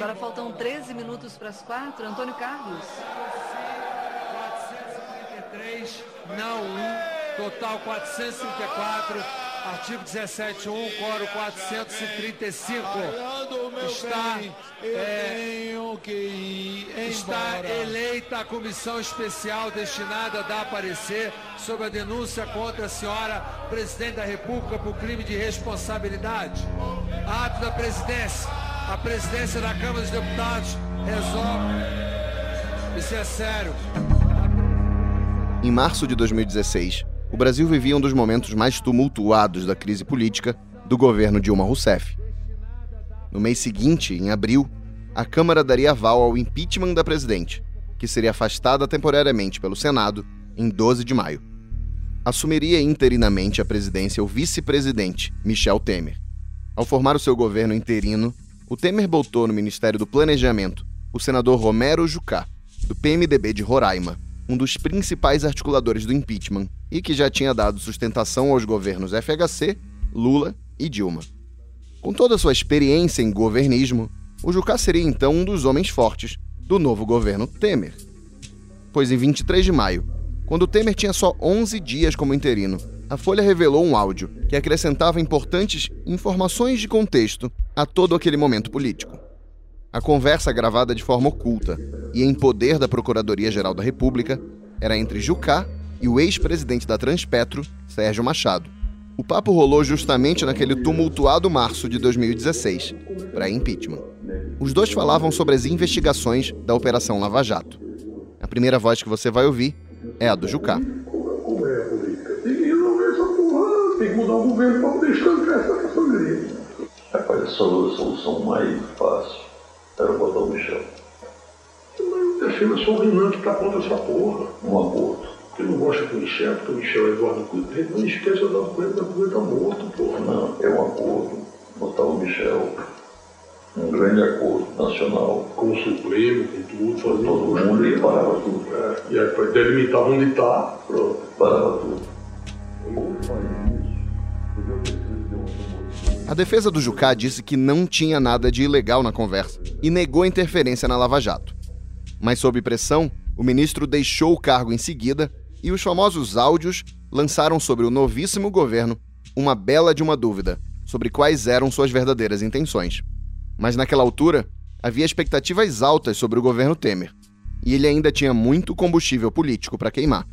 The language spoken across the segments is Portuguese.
Agora faltam 13 minutos para as quatro. Antônio Carlos. 453, não 1, total 454. Artigo 17.1, coro 435. Está, é, está eleita a comissão especial destinada a dar parecer sobre a denúncia contra a senhora presidente da República por crime de responsabilidade. Ato da presidência. A presidência da Câmara dos Deputados resolve. Isso é sério. Em março de 2016, o Brasil vivia um dos momentos mais tumultuados da crise política do governo Dilma Rousseff. No mês seguinte, em abril, a Câmara daria aval ao impeachment da presidente, que seria afastada temporariamente pelo Senado em 12 de maio. Assumiria interinamente a presidência o vice-presidente, Michel Temer. Ao formar o seu governo interino, o Temer botou no Ministério do Planejamento o senador Romero Jucá, do PMDB de Roraima, um dos principais articuladores do impeachment e que já tinha dado sustentação aos governos FHC, Lula e Dilma. Com toda sua experiência em governismo, o Jucá seria então um dos homens fortes do novo governo Temer. Pois em 23 de maio, quando Temer tinha só 11 dias como interino, a Folha revelou um áudio que acrescentava importantes informações de contexto a todo aquele momento político. A conversa gravada de forma oculta e em poder da Procuradoria-Geral da República era entre Jucá e o ex-presidente da Transpetro, Sérgio Machado. O papo rolou justamente naquele tumultuado março de 2016, para impeachment. Os dois falavam sobre as investigações da Operação Lava Jato. A primeira voz que você vai ouvir é a do Jucá. O governo para poder estancar essa família. Rapaz, a solução mais fácil era botar o Michel. Mas defenda só o Renan que tá contra essa porra. Um aborto. Porque não gosta que o Michel, porque o Michel é Eduardo Cunha. Não esquece o Eduardo Cunha, o Cunha tá morto, porra. Não, é um acordo. Botar o Michel. Um grande acordo nacional. Com o Supremo, com tudo, fazendo Todo mundo e parava tudo. É, e aí delimitar onde tá, pronto. Parava tudo. A defesa do Jucá disse que não tinha nada de ilegal na conversa e negou interferência na Lava Jato. Mas, sob pressão, o ministro deixou o cargo em seguida e os famosos áudios lançaram sobre o novíssimo governo uma bela de uma dúvida sobre quais eram suas verdadeiras intenções. Mas naquela altura, havia expectativas altas sobre o governo Temer, e ele ainda tinha muito combustível político para queimar.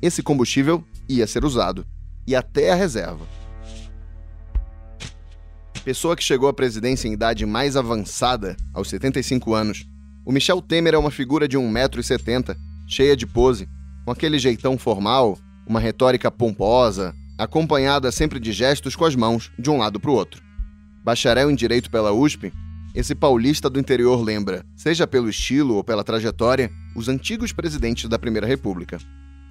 Esse combustível ia ser usado, e até a reserva. Pessoa que chegou à presidência em idade mais avançada, aos 75 anos, o Michel Temer é uma figura de 1,70m, cheia de pose, com aquele jeitão formal, uma retórica pomposa, acompanhada sempre de gestos com as mãos de um lado para o outro. Bacharel em Direito pela USP, esse paulista do interior lembra, seja pelo estilo ou pela trajetória, os antigos presidentes da Primeira República.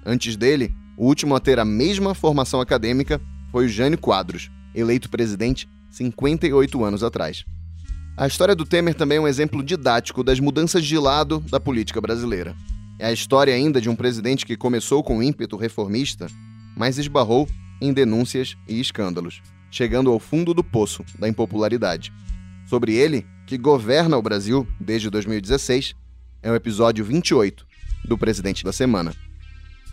Antes dele, o último a ter a mesma formação acadêmica foi o Jânio Quadros, eleito presidente 58 anos atrás. A história do Temer também é um exemplo didático das mudanças de lado da política brasileira. É a história ainda de um presidente que começou com ímpeto reformista, mas esbarrou em denúncias e escândalos, chegando ao fundo do poço da impopularidade. Sobre ele, que governa o Brasil desde 2016, é o episódio 28 do Presidente da Semana.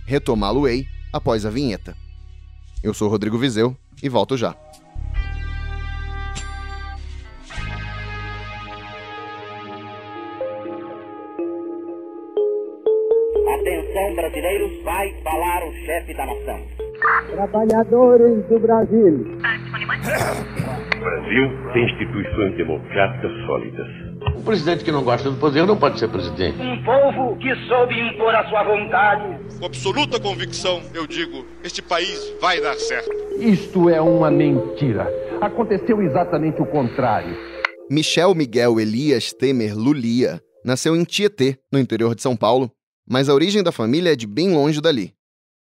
Retomá-lo-ei após a vinheta. Eu sou Rodrigo Vizeu e volto já. Chefe da nação. Trabalhadores do Brasil. O Brasil tem instituições democráticas sólidas. O presidente que não gosta do poder não pode ser presidente. Um povo que soube impor a sua vontade. Com absoluta convicção, eu digo: este país vai dar certo. Isto é uma mentira. Aconteceu exatamente o contrário. Michel Miguel Elias Temer Lulia nasceu em Tietê, no interior de São Paulo, mas a origem da família é de bem longe dali.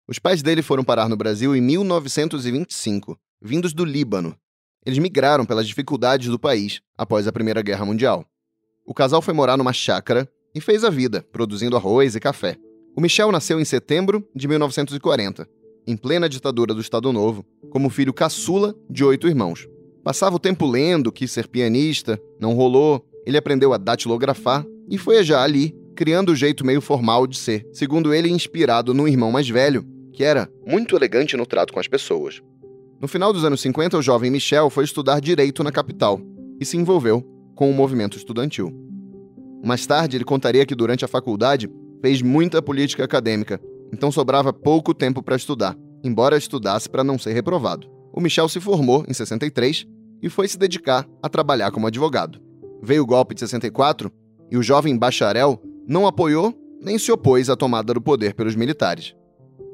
Os pais dele foram parar no Brasil em 1925, vindos do Líbano. Eles migraram pelas dificuldades do país após a Primeira Guerra Mundial. O casal foi morar numa chácara e fez a vida, produzindo arroz e café. O Michel nasceu em setembro de 1940, em plena ditadura do Estado Novo, como filho caçula de oito irmãos. Passava o tempo lendo, quis ser pianista, não rolou. ele aprendeu a datilografar e foi já ali criando o jeito meio formal de ser, segundo ele, inspirado no irmão mais velho, que era muito elegante no trato com as pessoas. No final dos anos 50, o jovem Michel foi estudar direito na capital e se envolveu com o movimento estudantil. Mais tarde, ele contaria que durante a faculdade fez muita política acadêmica, então sobrava pouco tempo para estudar, embora estudasse para não ser reprovado. O Michel se formou em 63 e foi se dedicar a trabalhar como advogado. Veio o golpe de 64 e o jovem bacharel não apoiou nem se opôs à tomada do poder pelos militares.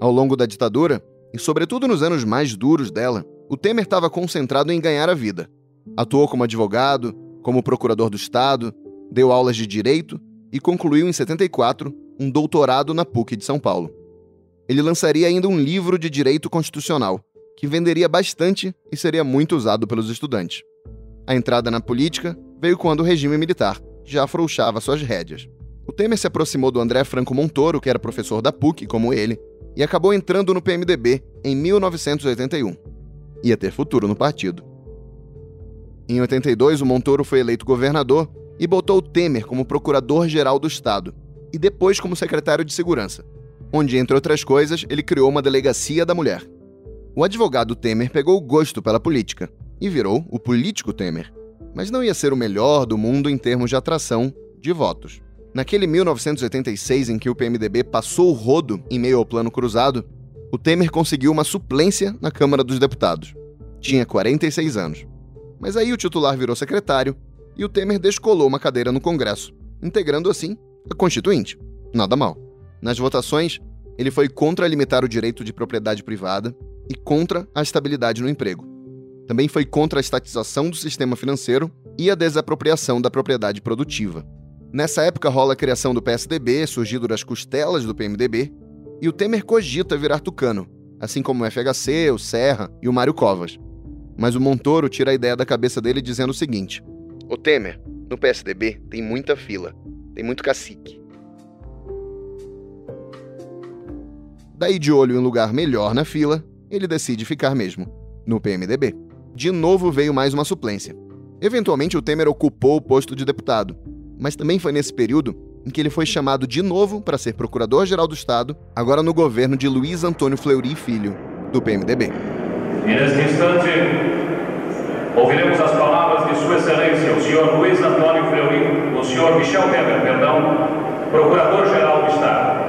Ao longo da ditadura, e sobretudo nos anos mais duros dela, o Temer estava concentrado em ganhar a vida. Atuou como advogado, como procurador do Estado, deu aulas de direito e concluiu em 74 um doutorado na PUC de São Paulo. Ele lançaria ainda um livro de direito constitucional, que venderia bastante e seria muito usado pelos estudantes. A entrada na política veio quando o regime militar já afrouxava suas rédeas. O Temer se aproximou do André Franco Montoro, que era professor da PUC, como ele, e acabou entrando no PMDB em 1981. Ia ter futuro no partido. Em 82, o Montoro foi eleito governador e botou Temer como procurador-geral do Estado e depois como secretário de Segurança, onde, entre outras coisas, ele criou uma delegacia da mulher. O advogado Temer pegou gosto pela política e virou o político Temer, mas não ia ser o melhor do mundo em termos de atração de votos. Naquele 1986 em que o PMDB passou o rodo em meio ao plano cruzado, o Temer conseguiu uma suplência na Câmara dos Deputados. Tinha 46 anos. Mas aí o titular virou secretário e o Temer descolou uma cadeira no Congresso, integrando assim a Constituinte. Nada mal. Nas votações, ele foi contra limitar o direito de propriedade privada e contra a estabilidade no emprego. Também foi contra a estatização do sistema financeiro e a desapropriação da propriedade produtiva. Nessa época rola a criação do PSDB, surgido das costelas do PMDB, e o Temer cogita virar tucano, assim como o FHC, o Serra e o Mário Covas. Mas o Montoro tira a ideia da cabeça dele dizendo o seguinte: O Temer, no PSDB tem muita fila, tem muito cacique. Daí, de olho em lugar melhor na fila, ele decide ficar mesmo, no PMDB. De novo veio mais uma suplência. Eventualmente, o Temer ocupou o posto de deputado, mas também foi nesse período em que ele foi chamado de novo para ser Procurador-Geral do Estado, agora no governo de Luiz Antônio Fleury Filho, do PMDB. E neste instante, ouviremos as palavras de Sua Excelência, o senhor Luiz Antônio Fleury, o senhor Michel Temer, perdão, Procurador-Geral do Estado.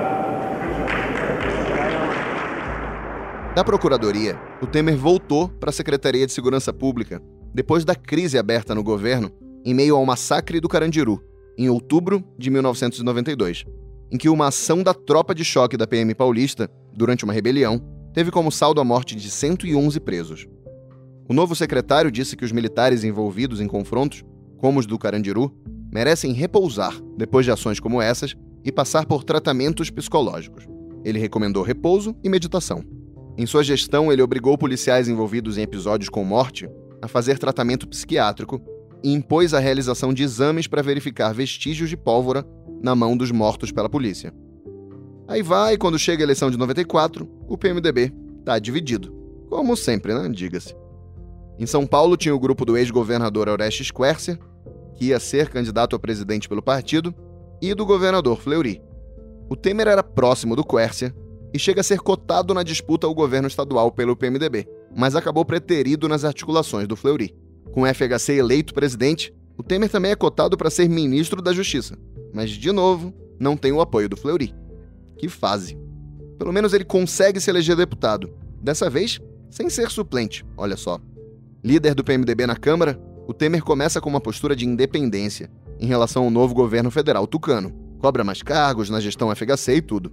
Da Procuradoria, o Temer voltou para a Secretaria de Segurança Pública, depois da crise aberta no governo em meio ao massacre do Carandiru, em outubro de 1992, em que uma ação da tropa de choque da PM paulista, durante uma rebelião, teve como saldo a morte de 111 presos. O novo secretário disse que os militares envolvidos em confrontos, como os do Carandiru, merecem repousar depois de ações como essas e passar por tratamentos psicológicos. Ele recomendou repouso e meditação. Em sua gestão, ele obrigou policiais envolvidos em episódios com morte a fazer tratamento psiquiátrico e impôs a realização de exames para verificar vestígios de pólvora na mão dos mortos pela polícia. Aí vai, quando chega a eleição de 94, o PMDB está dividido. Como sempre, né? Diga-se. Em São Paulo tinha o grupo do ex-governador Orestes Quercia, que ia ser candidato a presidente pelo partido, e do governador Fleury. O Temer era próximo do Quercia e chega a ser cotado na disputa ao governo estadual pelo PMDB, mas acabou preterido nas articulações do Fleury. Com o FHC eleito presidente, o Temer também é cotado para ser ministro da Justiça. Mas, de novo, não tem o apoio do Fleury. Que fase. Pelo menos ele consegue se eleger deputado. Dessa vez, sem ser suplente, olha só. Líder do PMDB na Câmara, o Temer começa com uma postura de independência em relação ao novo governo federal tucano. Cobra mais cargos na gestão FHC e tudo.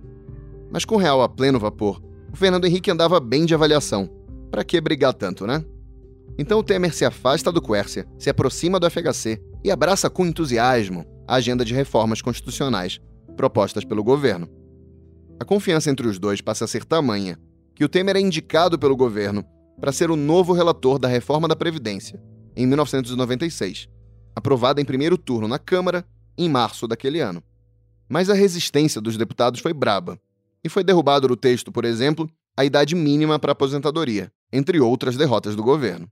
Mas com real a pleno vapor, o Fernando Henrique andava bem de avaliação. Para que brigar tanto, né? Então o Temer se afasta do Quércia, se aproxima do FHC e abraça com entusiasmo a agenda de reformas constitucionais propostas pelo governo. A confiança entre os dois passa a ser tamanha que o Temer é indicado pelo governo para ser o novo relator da reforma da Previdência, em 1996, aprovada em primeiro turno na Câmara em março daquele ano. Mas a resistência dos deputados foi braba, e foi derrubado no texto, por exemplo, a idade mínima para aposentadoria, entre outras derrotas do governo.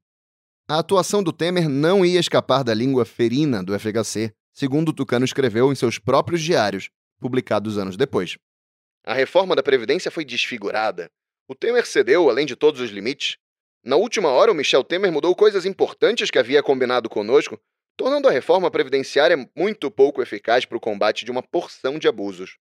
A atuação do Temer não ia escapar da língua ferina do FHC segundo Tucano escreveu em seus próprios diários, publicados anos depois. A reforma da Previdência foi desfigurada. O Temer cedeu, além de todos os limites. Na última hora, o Michel Temer mudou coisas importantes que havia combinado conosco, tornando a reforma previdenciária muito pouco eficaz para o combate de uma porção de abusos.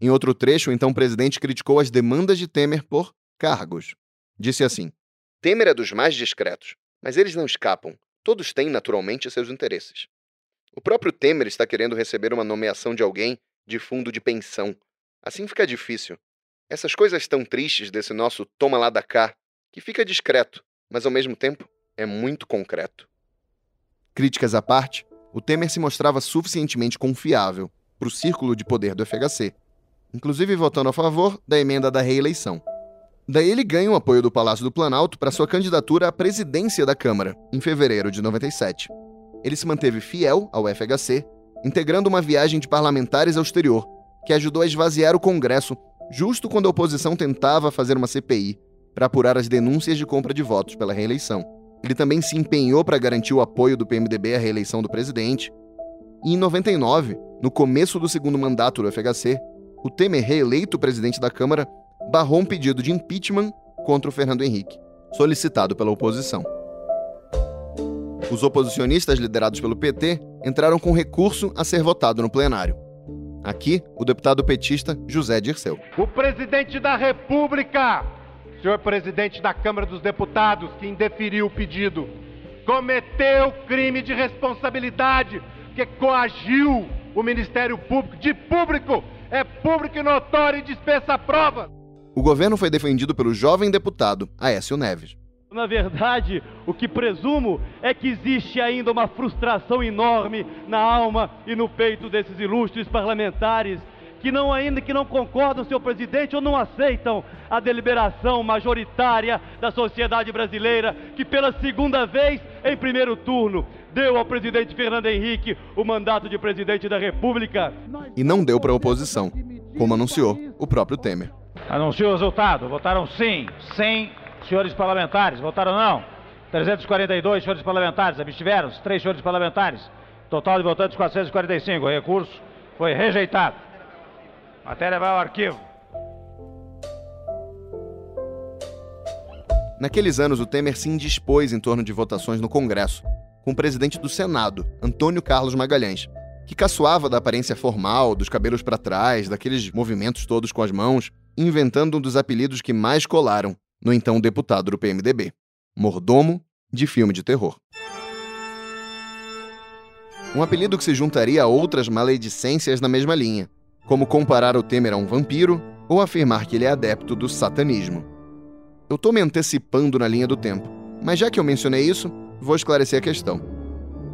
Em outro trecho, então, o presidente criticou as demandas de Temer por cargos. Disse assim: Temer é dos mais discretos, mas eles não escapam. Todos têm, naturalmente, seus interesses. O próprio Temer está querendo receber uma nomeação de alguém de fundo de pensão. Assim fica difícil. Essas coisas tão tristes desse nosso toma lá da cá, que fica discreto, mas ao mesmo tempo é muito concreto. Críticas à parte, o Temer se mostrava suficientemente confiável para o círculo de poder do FHC, inclusive votando a favor da emenda da reeleição. Daí ele ganha o apoio do Palácio do Planalto para sua candidatura à presidência da Câmara, em fevereiro de 97 ele se manteve fiel ao FHC, integrando uma viagem de parlamentares ao exterior, que ajudou a esvaziar o Congresso justo quando a oposição tentava fazer uma CPI para apurar as denúncias de compra de votos pela reeleição. Ele também se empenhou para garantir o apoio do PMDB à reeleição do presidente. E em 99, no começo do segundo mandato do FHC, o Temer, reeleito presidente da Câmara, barrou um pedido de impeachment contra o Fernando Henrique, solicitado pela oposição. Os oposicionistas liderados pelo PT entraram com recurso a ser votado no plenário. Aqui, o deputado petista José Dirceu. O presidente da República, senhor presidente da Câmara dos Deputados, que indeferiu o pedido, cometeu crime de responsabilidade, que coagiu o Ministério Público de público, é público e notório e dispensa prova. O governo foi defendido pelo jovem deputado Aécio Neves. Na verdade, o que presumo é que existe ainda uma frustração enorme na alma e no peito desses ilustres parlamentares que não ainda que não concordam, senhor presidente, ou não aceitam a deliberação majoritária da sociedade brasileira, que pela segunda vez em primeiro turno deu ao presidente Fernando Henrique o mandato de presidente da República. E não deu para a oposição, como anunciou o próprio Temer. Anunciou o resultado, votaram sim, 100 senhores parlamentares, votaram não. 342 senhores parlamentares, abstiveram-se, 3 senhores parlamentares. Total de votantes 445. O recurso foi rejeitado. Matéria vai ao arquivo. Naqueles anos, o Temer se indispôs em torno de votações no Congresso, com o presidente do Senado, Antônio Carlos Magalhães, que caçoava da aparência formal, dos cabelos para trás, daqueles movimentos todos com as mãos, inventando um dos apelidos que mais colaram no então deputado do PMDB, mordomo de filme de terror. Um apelido que se juntaria a outras maledicências na mesma linha, como comparar o Temer a um vampiro ou afirmar que ele é adepto do satanismo. Eu estou me antecipando na linha do tempo, mas já que eu mencionei isso, vou esclarecer a questão.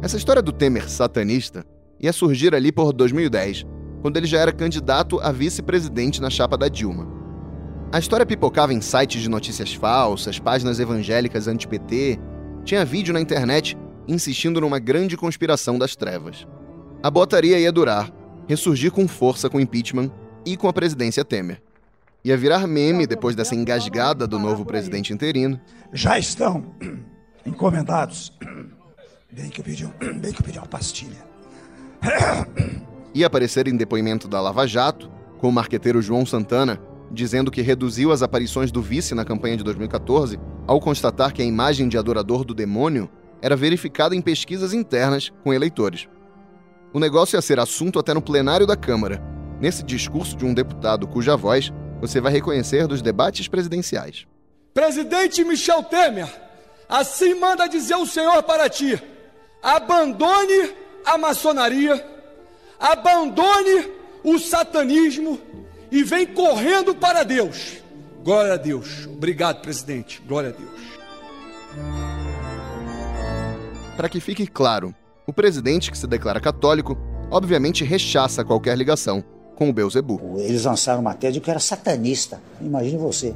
Essa história do Temer satanista ia surgir ali por 2010, quando ele já era candidato a vice-presidente na chapa da Dilma. A história pipocava em sites de notícias falsas, páginas evangélicas anti-PT, tinha vídeo na internet insistindo numa grande conspiração das trevas. A botaria ia durar, ressurgir com força com o impeachment e com a presidência Temer. Ia virar meme depois dessa engasgada do novo presidente interino. Já estão encomendados. Bem que eu pedi, bem que eu pedi uma pastilha. Ia aparecer em depoimento da Lava Jato, com o marqueteiro João Santana, dizendo que reduziu as aparições do vice na campanha de 2014 ao constatar que a imagem de adorador do demônio era verificada em pesquisas internas com eleitores. O negócio ia ser assunto até no plenário da Câmara, nesse discurso de um deputado cuja voz você vai reconhecer dos debates presidenciais. Presidente Michel Temer, assim manda dizer o Senhor para ti: abandone a maçonaria, abandone o satanismo e vem correndo para Deus. Glória a Deus. Obrigado, presidente. Glória a Deus. Para que fique claro, o presidente que se declara católico, obviamente rechaça qualquer ligação com o Beuzebu. Eles lançaram uma tese de que era satanista. Imagine você.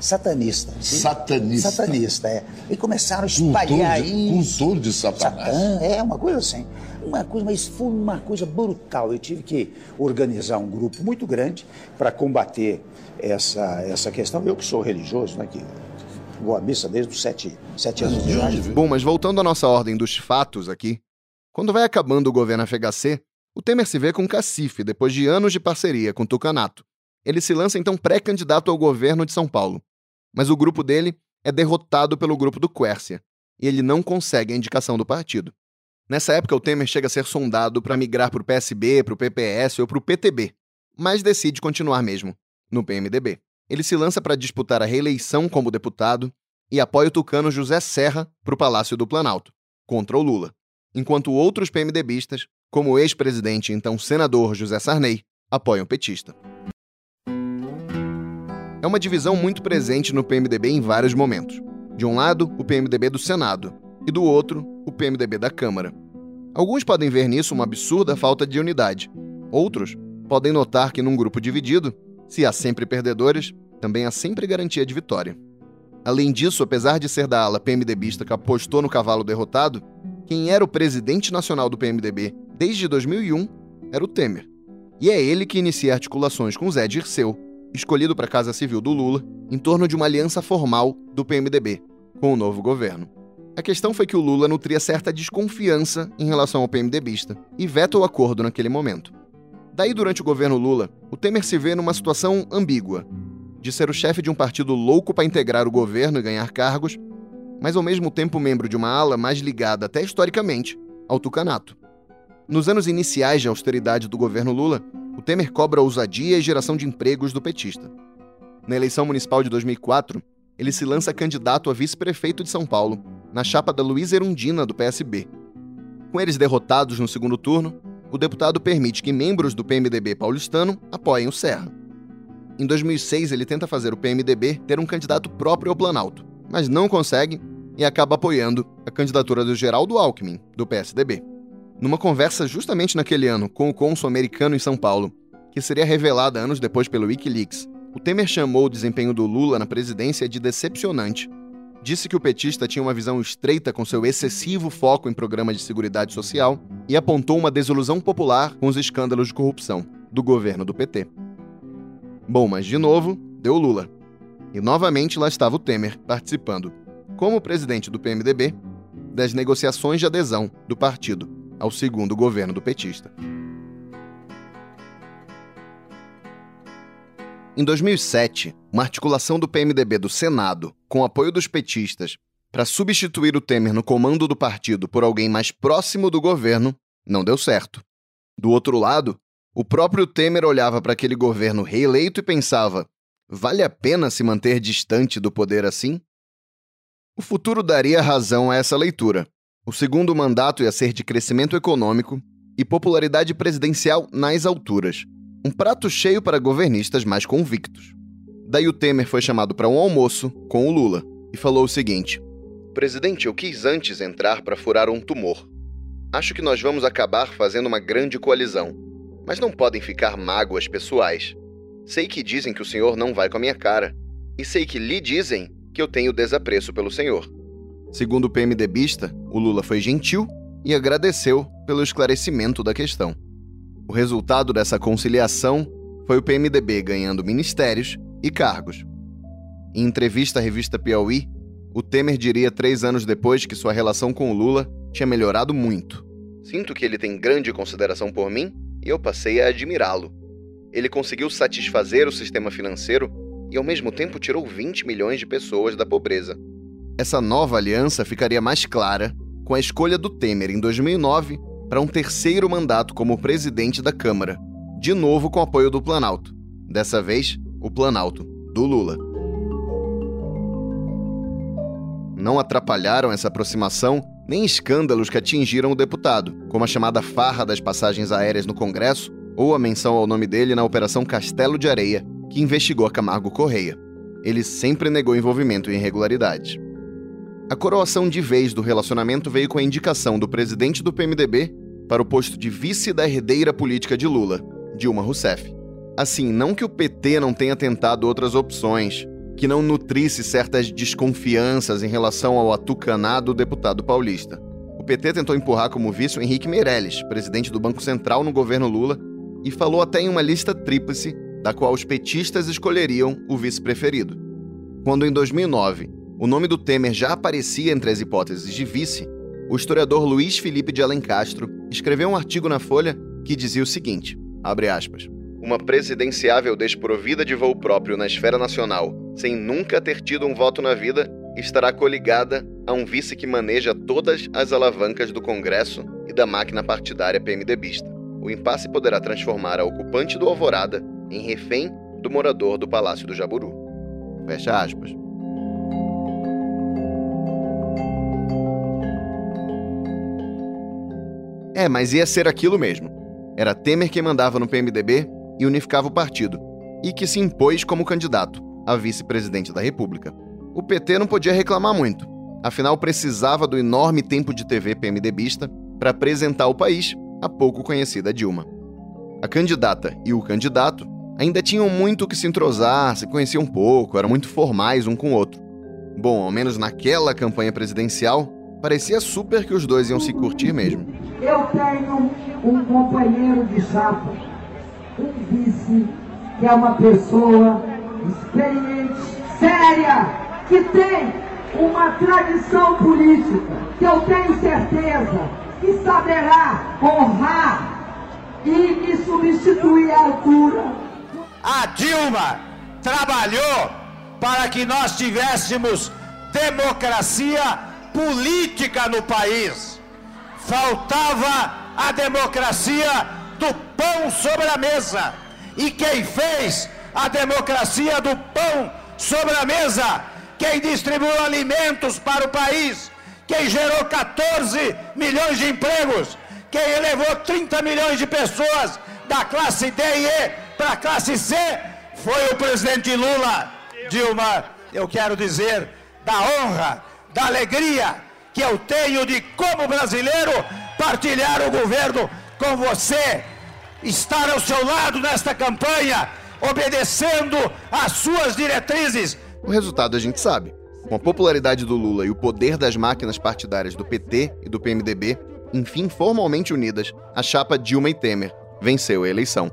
Satanista. Satanista. Satanista, é. E começaram a espalhar isso. Cultor de Satanás. Satã, é, uma coisa assim uma coisa, mas foi uma coisa brutal. Eu tive que organizar um grupo muito grande para combater essa, essa questão. Eu que sou religioso, né, que vou à missa desde os sete, sete anos de idade. Bom, mas voltando à nossa ordem dos fatos aqui, Quando vai acabando o governo FHC, o Temer se vê com cacife depois de anos de parceria com Tucanato. Ele se lança então pré-candidato ao governo de São Paulo. Mas o grupo dele é derrotado pelo grupo do Quércia, e ele não consegue a indicação do partido. Nessa época, o Temer chega a ser sondado para migrar para o PSB, para o PPS ou para o PTB, mas decide continuar mesmo, no PMDB. Ele se lança para disputar a reeleição como deputado e apoia o tucano José Serra para o Palácio do Planalto, contra o Lula, enquanto outros PMDBistas, como o ex-presidente e então senador José Sarney, apoiam o petista. É uma divisão muito presente no PMDB em vários momentos. De um lado, o PMDB do Senado, e do outro, o PMDB da Câmara. Alguns podem ver nisso uma absurda falta de unidade. Outros podem notar que num grupo dividido, se há sempre perdedores, também há sempre garantia de vitória. Além disso, apesar de ser da ala PMDBista que apostou no cavalo derrotado, quem era o presidente nacional do PMDB desde 2001 era o Temer. E é ele que inicia articulações com Zé Dirceu, escolhido para a Casa Civil do Lula, em torno de uma aliança formal do PMDB com o novo governo. A questão foi que o Lula nutria certa desconfiança em relação ao PMDBista e veta o acordo naquele momento. Daí, durante o governo Lula, o Temer se vê numa situação ambígua, de ser o chefe de um partido louco para integrar o governo e ganhar cargos, mas ao mesmo tempo membro de uma ala mais ligada, até historicamente, ao tucanato. Nos anos iniciais de austeridade do governo Lula, o Temer cobra ousadia e geração de empregos do petista. Na eleição municipal de 2004, ele se lança candidato a vice-prefeito de São Paulo, na chapa da Luísa Erundina, do PSB. Com eles derrotados no segundo turno, o deputado permite que membros do PMDB paulistano apoiem o Serra. Em 2006, ele tenta fazer o PMDB ter um candidato próprio ao Planalto, mas não consegue e acaba apoiando a candidatura do Geraldo Alckmin, do PSDB. Numa conversa justamente naquele ano com o cônsul americano em São Paulo, que seria revelada anos depois pelo Wikileaks, o Temer chamou o desempenho do Lula na presidência de decepcionante. Disse que o petista tinha uma visão estreita com seu excessivo foco em programas de seguridade social e apontou uma desilusão popular com os escândalos de corrupção do governo do PT. Bom, mas de novo, deu Lula. E novamente lá estava o Temer participando, como presidente do PMDB, das negociações de adesão do partido ao segundo governo do petista. Em 2007, uma articulação do PMDB do Senado, com apoio dos petistas, para substituir o Temer no comando do partido por alguém mais próximo do governo, não deu certo. Do outro lado, o próprio Temer olhava para aquele governo reeleito e pensava: vale a pena se manter distante do poder assim? O futuro daria razão a essa leitura, o segundo mandato ia ser de crescimento econômico e popularidade presidencial nas alturas. Um prato cheio para governistas mais convictos. Daí o Temer foi chamado para um almoço com o Lula e falou o seguinte: Presidente, eu quis antes entrar para furar um tumor. Acho que nós vamos acabar fazendo uma grande coalizão, mas não podem ficar mágoas pessoais. Sei que dizem que o senhor não vai com a minha cara, e sei que lhe dizem que eu tenho desapreço pelo senhor. Segundo o PMDBista, o Lula foi gentil e agradeceu pelo esclarecimento da questão. O resultado dessa conciliação foi o PMDB ganhando ministérios e cargos. Em entrevista à revista Piauí, o Temer diria três anos depois que sua relação com o Lula tinha melhorado muito. Sinto que ele tem grande consideração por mim e eu passei a admirá-lo. Ele conseguiu satisfazer o sistema financeiro e, ao mesmo tempo, tirou 20 milhões de pessoas da pobreza. Essa nova aliança ficaria mais clara com a escolha do Temer em 2009 para um terceiro mandato como presidente da Câmara, de novo com apoio do Planalto. Dessa vez, o Planalto do Lula. Não atrapalharam essa aproximação nem escândalos que atingiram o deputado, como a chamada farra das passagens aéreas no Congresso ou a menção ao nome dele na Operação Castelo de Areia, que investigou Camargo Correia. Ele sempre negou envolvimento em irregularidades. A coroação de vez do relacionamento veio com a indicação do presidente do PMDB para o posto de vice da herdeira política de Lula, Dilma Rousseff. Assim, não que o PT não tenha tentado outras opções, que não nutrisse certas desconfianças em relação ao atucanado deputado paulista. O PT tentou empurrar como vice o Henrique Meirelles, presidente do Banco Central no governo Lula, e falou até em uma lista tríplice da qual os petistas escolheriam o vice preferido. Quando em 2009 o nome do Temer já aparecia entre as hipóteses de vice, o historiador Luiz Felipe de Alencastro escreveu um artigo na Folha que dizia o seguinte: aspas. Uma presidenciável desprovida de voo próprio na esfera nacional, sem nunca ter tido um voto na vida, estará coligada a um vice que maneja todas as alavancas do Congresso e da máquina partidária PMDBista. O impasse poderá transformar a ocupante do Alvorada em refém do morador do Palácio do Jaburu. Fecha aspas. É, mas ia ser aquilo mesmo. Era Temer quem mandava no PMDB e unificava o partido, e que se impôs como candidato a vice-presidente da República. O PT não podia reclamar muito, afinal precisava do enorme tempo de TV PMDBista para apresentar o país à pouco conhecida Dilma. A candidata e o candidato ainda tinham muito que se entrosar, se conheciam pouco, eram muito formais um com o outro. Bom, ao menos naquela campanha presidencial, parecia super que os dois iam se curtir mesmo. Eu tenho um companheiro de chapa, um vice, que é uma pessoa experiente, séria, que tem uma tradição política, que eu tenho certeza que saberá honrar e me substituir à altura. A Dilma trabalhou para que nós tivéssemos democracia política no país. Faltava a democracia do pão sobre a mesa. E quem fez a democracia do pão sobre a mesa? Quem distribuiu alimentos para o país? Quem gerou 14 milhões de empregos? Quem elevou 30 milhões de pessoas da classe D e E para a classe C? Foi o presidente Lula. Dilma, eu quero dizer da honra da alegria que eu tenho de, como brasileiro, partilhar o governo com você, estar ao seu lado nesta campanha, obedecendo às suas diretrizes. O resultado a gente sabe. Com a popularidade do Lula e o poder das máquinas partidárias do PT e do PMDB, enfim formalmente unidas, a chapa Dilma e Temer venceu a eleição.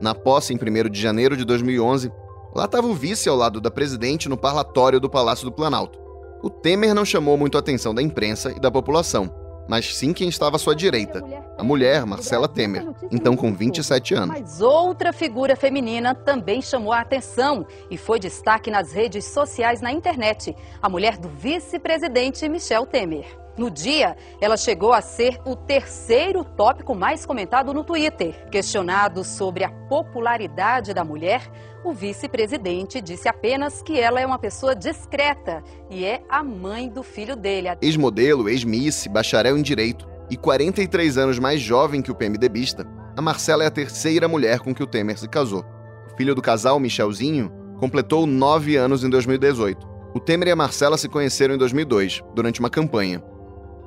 Na posse em 1 de janeiro de 2011, lá estava o vice ao lado da presidente no parlatório do Palácio do Planalto. O Temer não chamou muito a atenção da imprensa e da população, mas sim quem estava à sua direita, a mulher Marcela Temer, então com 27 anos. Mas outra figura feminina também chamou a atenção e foi destaque nas redes sociais na internet, a mulher do vice-presidente Michel Temer. No dia, ela chegou a ser o terceiro tópico mais comentado no Twitter. Questionado sobre a popularidade da mulher, o vice-presidente disse apenas que ela é uma pessoa discreta e é a mãe do filho dele. Ex-modelo, ex-miss, bacharel em direito e 43 anos mais jovem que o PMDBista, a Marcela é a terceira mulher com que o Temer se casou. O filho do casal, Michelzinho, completou nove anos em 2018. O Temer e a Marcela se conheceram em 2002, durante uma campanha.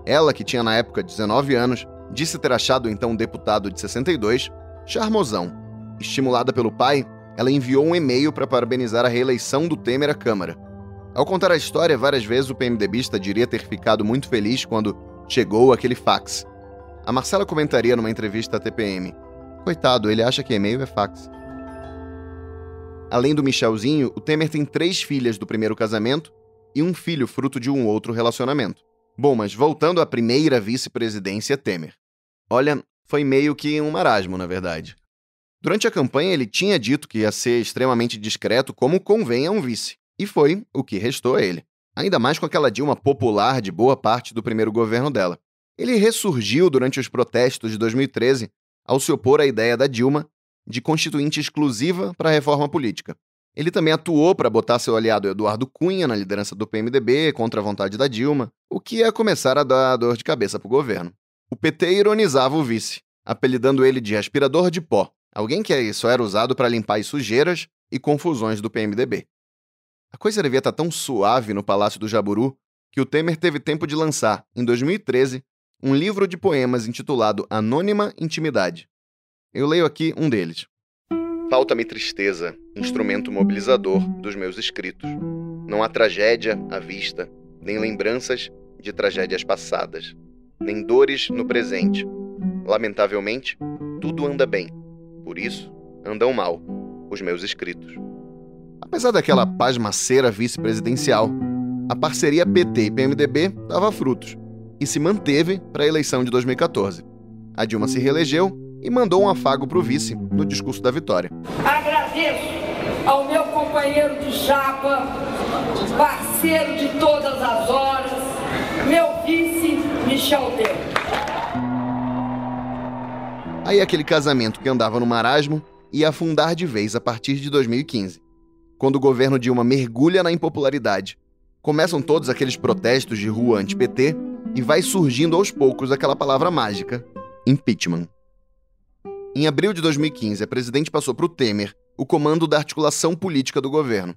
Ela, que tinha na época 19 anos, disse ter achado então um deputado de 62 charmosão. Estimulada pelo pai, ela enviou um e-mail para parabenizar a reeleição do Temer à Câmara. Ao contar a história, várias vezes o PMDBista diria ter ficado muito feliz quando chegou aquele fax. A Marcela comentaria numa entrevista à TPM: Coitado, ele acha que e-mail é fax. Além do Michelzinho, o Temer tem três filhas do primeiro casamento e um filho fruto de um outro relacionamento. Bom, mas voltando à primeira vice-presidência Temer. Olha, foi meio que um marasmo, na verdade. Durante a campanha, ele tinha dito que ia ser extremamente discreto, como convém a um vice. E foi o que restou a ele. Ainda mais com aquela Dilma popular de boa parte do primeiro governo dela. Ele ressurgiu durante os protestos de 2013 ao se opor à ideia da Dilma de constituinte exclusiva para a reforma política. Ele também atuou para botar seu aliado Eduardo Cunha na liderança do PMDB contra a vontade da Dilma, o que ia começar a dar dor de cabeça para o governo. O PT ironizava o vice, apelidando ele de aspirador de pó, alguém que só era usado para limpar as sujeiras e confusões do PMDB. A coisa devia estar tá tão suave no Palácio do Jaburu que o Temer teve tempo de lançar, em 2013, um livro de poemas intitulado Anônima Intimidade. Eu leio aqui um deles. Falta-me tristeza, instrumento mobilizador dos meus escritos. Não há tragédia à vista, nem lembranças de tragédias passadas, nem dores no presente. Lamentavelmente, tudo anda bem. Por isso, andam mal os meus escritos. Apesar daquela pasmaceira vice-presidencial, a parceria PT e PMDB dava frutos. e se manteve para a eleição de 2014. A Dilma se reelegeu e mandou um afago para o vice no discurso da vitória. Agradeço ao meu companheiro de chapa, parceiro de todas as horas, meu vice, Michel Temer. Aí aquele casamento que andava no marasmo ia afundar de vez a partir de 2015, quando o governo Dilma mergulha na impopularidade. Começam todos aqueles protestos de rua anti-PT e vai surgindo aos poucos aquela palavra mágica: impeachment. Em abril de 2015, a presidente passou para o Temer o comando da articulação política do governo.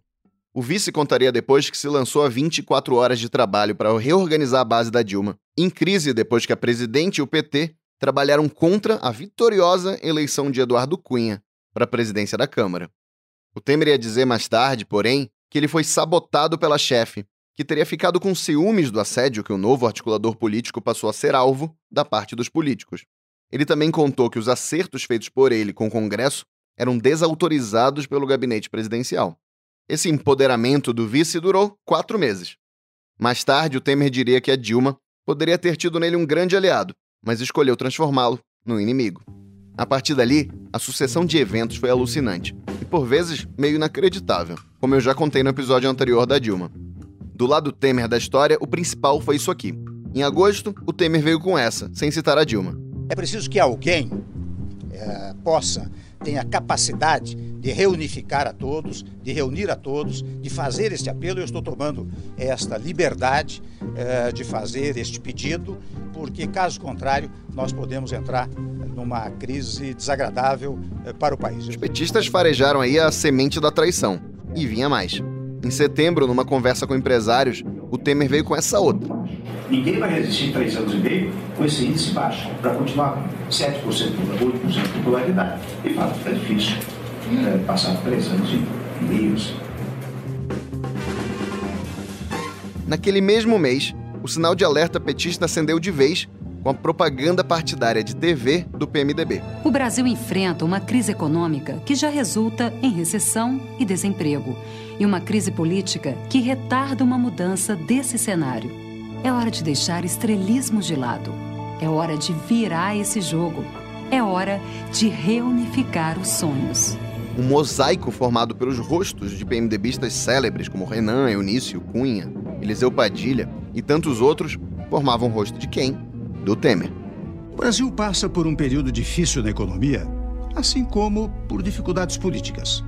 O vice contaria depois que se lançou a 24 horas de trabalho para reorganizar a base da Dilma, em crise depois que a presidente e o PT trabalharam contra a vitoriosa eleição de Eduardo Cunha para a presidência da Câmara. O Temer ia dizer mais tarde, porém, que ele foi sabotado pela chefe, que teria ficado com ciúmes do assédio que o novo articulador político passou a ser alvo da parte dos políticos. Ele também contou que os acertos feitos por ele com o Congresso eram desautorizados pelo gabinete presidencial. Esse empoderamento do vice durou quatro meses. Mais tarde, o Temer diria que a Dilma poderia ter tido nele um grande aliado, mas escolheu transformá-lo no inimigo. A partir dali, a sucessão de eventos foi alucinante e, por vezes, meio inacreditável, como eu já contei no episódio anterior da Dilma. Do lado Temer da história, o principal foi isso aqui. Em agosto, o Temer veio com essa, sem citar a Dilma. É preciso que alguém é, possa, tenha capacidade de reunificar a todos, de reunir a todos, de fazer este apelo. Eu estou tomando esta liberdade eh, de fazer este pedido, porque, caso contrário, nós podemos entrar numa crise desagradável eh, para o país. Os petistas farejaram aí a semente da traição. E vinha mais. Em setembro, numa conversa com empresários, o Temer veio com essa outra. Ninguém vai resistir três anos e meio com esse índice baixo, para continuar com 7%, 8% de popularidade. E fato, é difícil é, passar três anos e meio. Naquele mesmo mês, o sinal de alerta petista acendeu de vez com a propaganda partidária de TV do PMDB. O Brasil enfrenta uma crise econômica que já resulta em recessão e desemprego, e uma crise política que retarda uma mudança desse cenário. É hora de deixar estrelismos de lado. É hora de virar esse jogo. É hora de reunificar os sonhos um mosaico formado pelos rostos de PMDBistas célebres como Renan, Eunício, Cunha, Eliseu Padilha e tantos outros formavam o rosto de quem? Do Temer. O Brasil passa por um período difícil na economia, assim como por dificuldades políticas.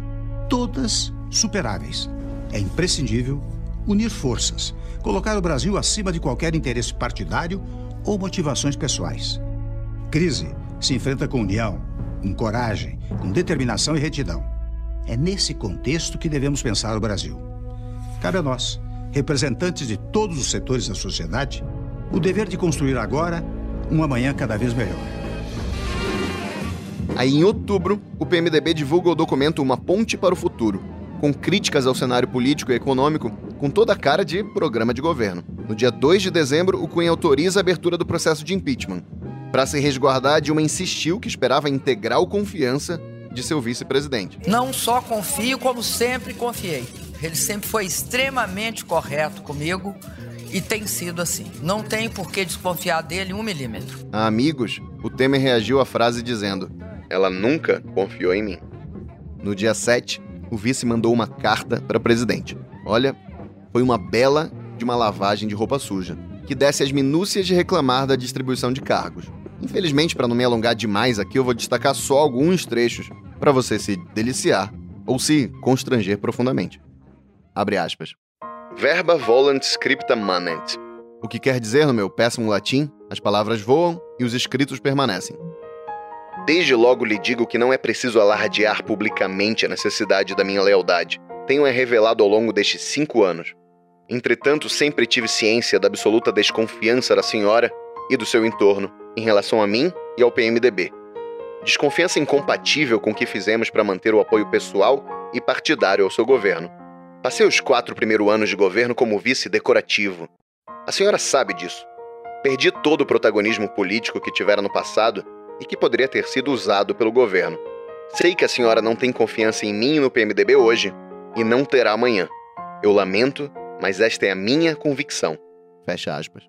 Todas superáveis. É imprescindível unir forças, colocar o Brasil acima de qualquer interesse partidário ou motivações pessoais. Crise se enfrenta com união, com coragem, com determinação e retidão. É nesse contexto que devemos pensar o Brasil. Cabe a nós, representantes de todos os setores da sociedade, o dever de construir agora um amanhã cada vez melhor. Aí, em outubro, o PMDB divulga o documento Uma Ponte para o Futuro, com críticas ao cenário político e econômico, com toda a cara de programa de governo. No dia 2 de dezembro, o Cunha autoriza a abertura do processo de impeachment, para se resguardar, Dilma insistiu que esperava integral confiança de seu vice-presidente. Não só confio, como sempre confiei. Ele sempre foi extremamente correto comigo e tem sido assim. Não tem por que desconfiar dele um milímetro. A amigos, o Temer reagiu à frase dizendo: Ela nunca confiou em mim. No dia 7, o vice mandou uma carta para o presidente. Olha, foi uma bela de uma lavagem de roupa suja, que desce as minúcias de reclamar da distribuição de cargos. Infelizmente, para não me alongar demais aqui, eu vou destacar só alguns trechos para você se deliciar ou se constranger profundamente. Abre aspas. Verba volant scripta manent. O que quer dizer no meu péssimo latim, as palavras voam e os escritos permanecem. Desde logo lhe digo que não é preciso alardear publicamente a necessidade da minha lealdade. Tenho-a revelado ao longo destes cinco anos. Entretanto, sempre tive ciência da absoluta desconfiança da senhora e do seu entorno em relação a mim e ao PMDB. Desconfiança incompatível com o que fizemos para manter o apoio pessoal e partidário ao seu governo. Passei os quatro primeiros anos de governo como vice decorativo. A senhora sabe disso. Perdi todo o protagonismo político que tivera no passado e que poderia ter sido usado pelo governo. Sei que a senhora não tem confiança em mim e no PMDB hoje e não terá amanhã. Eu lamento, mas esta é a minha convicção. Fecha aspas.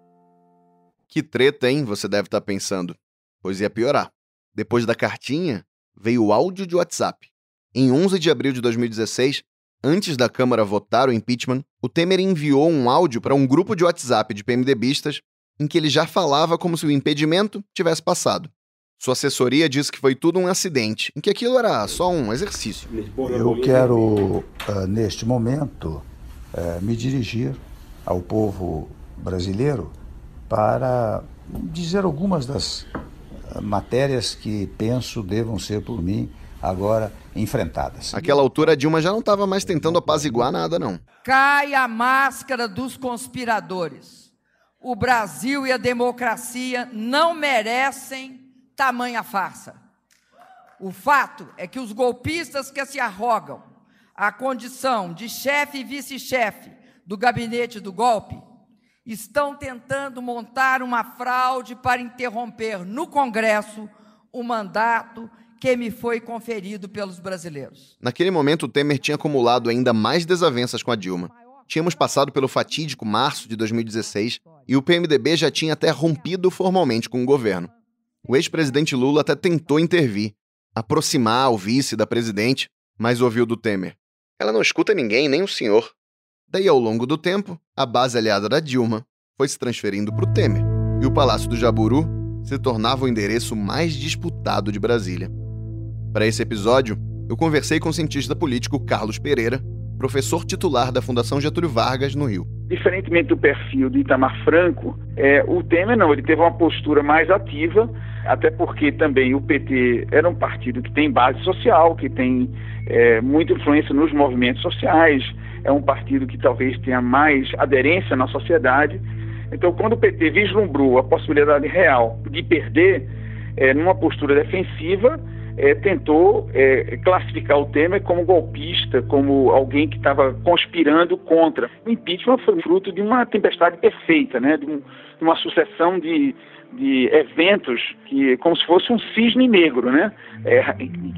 Que treta, hein? Você deve estar pensando. Pois ia piorar. Depois da cartinha, veio o áudio de WhatsApp. Em 11 de abril de 2016, antes da Câmara votar o impeachment, o Temer enviou um áudio para um grupo de WhatsApp de PMDBistas em que ele já falava como se o impedimento tivesse passado. Sua assessoria disse que foi tudo um acidente, em que aquilo era só um exercício. Eu quero, uh, neste momento, uh, me dirigir ao povo brasileiro para dizer algumas das uh, matérias que penso devam ser por mim agora enfrentadas. Aquela altura, a Dilma já não estava mais tentando apaziguar nada, não. Cai a máscara dos conspiradores. O Brasil e a democracia não merecem tamanha farsa. O fato é que os golpistas que se arrogam a condição de chefe e vice-chefe do gabinete do golpe estão tentando montar uma fraude para interromper no Congresso o mandato que me foi conferido pelos brasileiros. Naquele momento, o Temer tinha acumulado ainda mais desavenças com a Dilma. Tínhamos passado pelo fatídico março de 2016 e o PMDB já tinha até rompido formalmente com o governo. O ex-presidente Lula até tentou intervir, aproximar o vice da presidente, mas ouviu do Temer. Ela não escuta ninguém, nem o senhor. Daí, ao longo do tempo, a base aliada da Dilma foi se transferindo para o Temer, e o Palácio do Jaburu se tornava o endereço mais disputado de Brasília. Para esse episódio, eu conversei com o cientista político Carlos Pereira, professor titular da Fundação Getúlio Vargas, no Rio. Diferentemente do perfil de Itamar Franco, é, o Temer não, ele teve uma postura mais ativa, até porque também o PT era um partido que tem base social, que tem é, muita influência nos movimentos sociais, é um partido que talvez tenha mais aderência na sociedade. Então, quando o PT vislumbrou a possibilidade real de perder, é, numa postura defensiva, é, tentou é, classificar o Temer como golpista, como alguém que estava conspirando contra. O impeachment foi fruto de uma tempestade perfeita, né? de, um, de uma sucessão de, de eventos que como se fosse um cisne negro, né? É,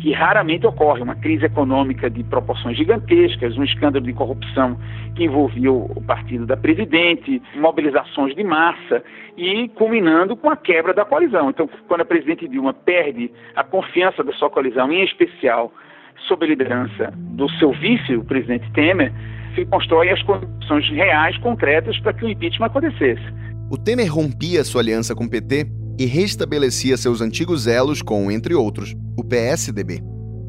que raramente ocorre, uma crise econômica de proporções gigantescas, um escândalo de corrupção que envolvia o partido da presidente, mobilizações de massa e culminando com a quebra da coalizão. Então, quando a presidente Dilma perde a confiança da sua coalizão, em especial sob a liderança do seu vice, o presidente Temer, se constrói as condições reais, concretas, para que o impeachment acontecesse. O Temer rompia sua aliança com o PT e restabelecia seus antigos elos com, entre outros, o PSDB.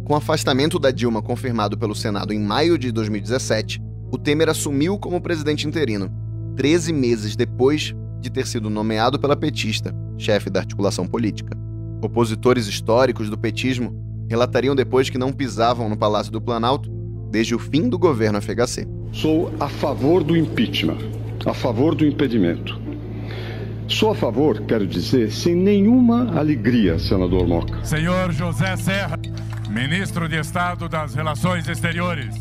Com o afastamento da Dilma confirmado pelo Senado em maio de 2017, o Temer assumiu como presidente interino, 13 meses depois de ter sido nomeado pela petista, chefe da articulação política. Opositores históricos do petismo relatariam depois que não pisavam no Palácio do Planalto desde o fim do governo FHC. Sou a favor do impeachment, a favor do impedimento. Sou a favor, quero dizer, sem nenhuma alegria, senador Moca. Senhor José Serra, ministro de Estado das Relações Exteriores.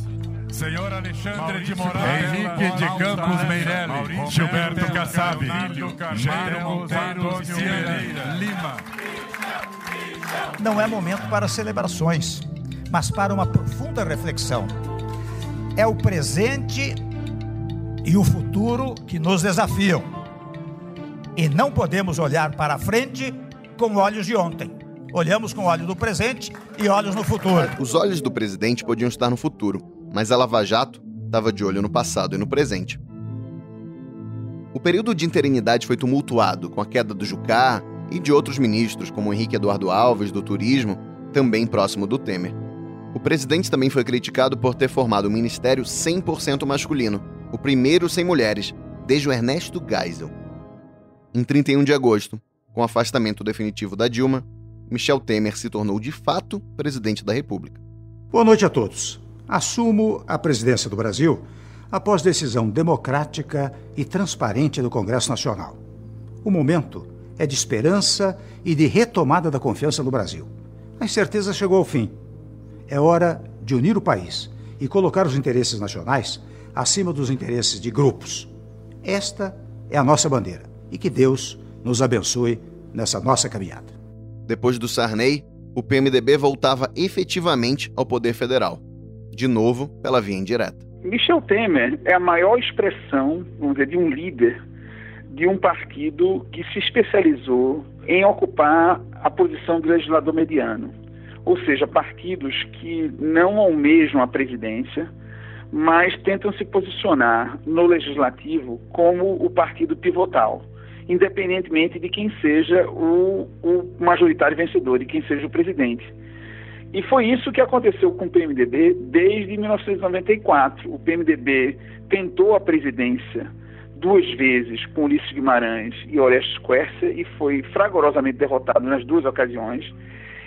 Senhor Alexandre Maurício de Moraes, Henrique de Campos Meirelles, Gilberto Kassab, Jairo Monteiro Cianeira, Lima. Não é momento para celebrações, mas para uma profunda reflexão. É o presente e o futuro que nos desafiam. E não podemos olhar para frente com olhos de ontem. Olhamos com olhos do presente e olhos no futuro. Os olhos do presidente podiam estar no futuro, mas a Lava Jato estava de olho no passado e no presente. O período de interinidade foi tumultuado com a queda do Jucá e de outros ministros, como Henrique Eduardo Alves, do Turismo, também próximo do Temer. O presidente também foi criticado por ter formado um ministério 100% masculino, o primeiro sem mulheres, desde o Ernesto Geisel. Em 31 de agosto, com o afastamento definitivo da Dilma, Michel Temer se tornou de fato presidente da República. Boa noite a todos. Assumo a presidência do Brasil após decisão democrática e transparente do Congresso Nacional. O momento é de esperança e de retomada da confiança no Brasil. A incerteza chegou ao fim. É hora de unir o país e colocar os interesses nacionais acima dos interesses de grupos. Esta é a nossa bandeira e que Deus nos abençoe nessa nossa caminhada. Depois do Sarney, o PMDB voltava efetivamente ao poder federal, de novo pela via indireta. Michel Temer é a maior expressão, vamos dizer, de um líder de um partido que se especializou em ocupar a posição do legislador mediano, ou seja, partidos que não almejam a presidência, mas tentam se posicionar no legislativo como o partido pivotal, independentemente de quem seja o, o majoritário vencedor, de quem seja o presidente. E foi isso que aconteceu com o PMDB desde 1994. O PMDB tentou a presidência duas vezes com Ulisses Guimarães e Orestes Quercia e foi fragorosamente derrotado nas duas ocasiões.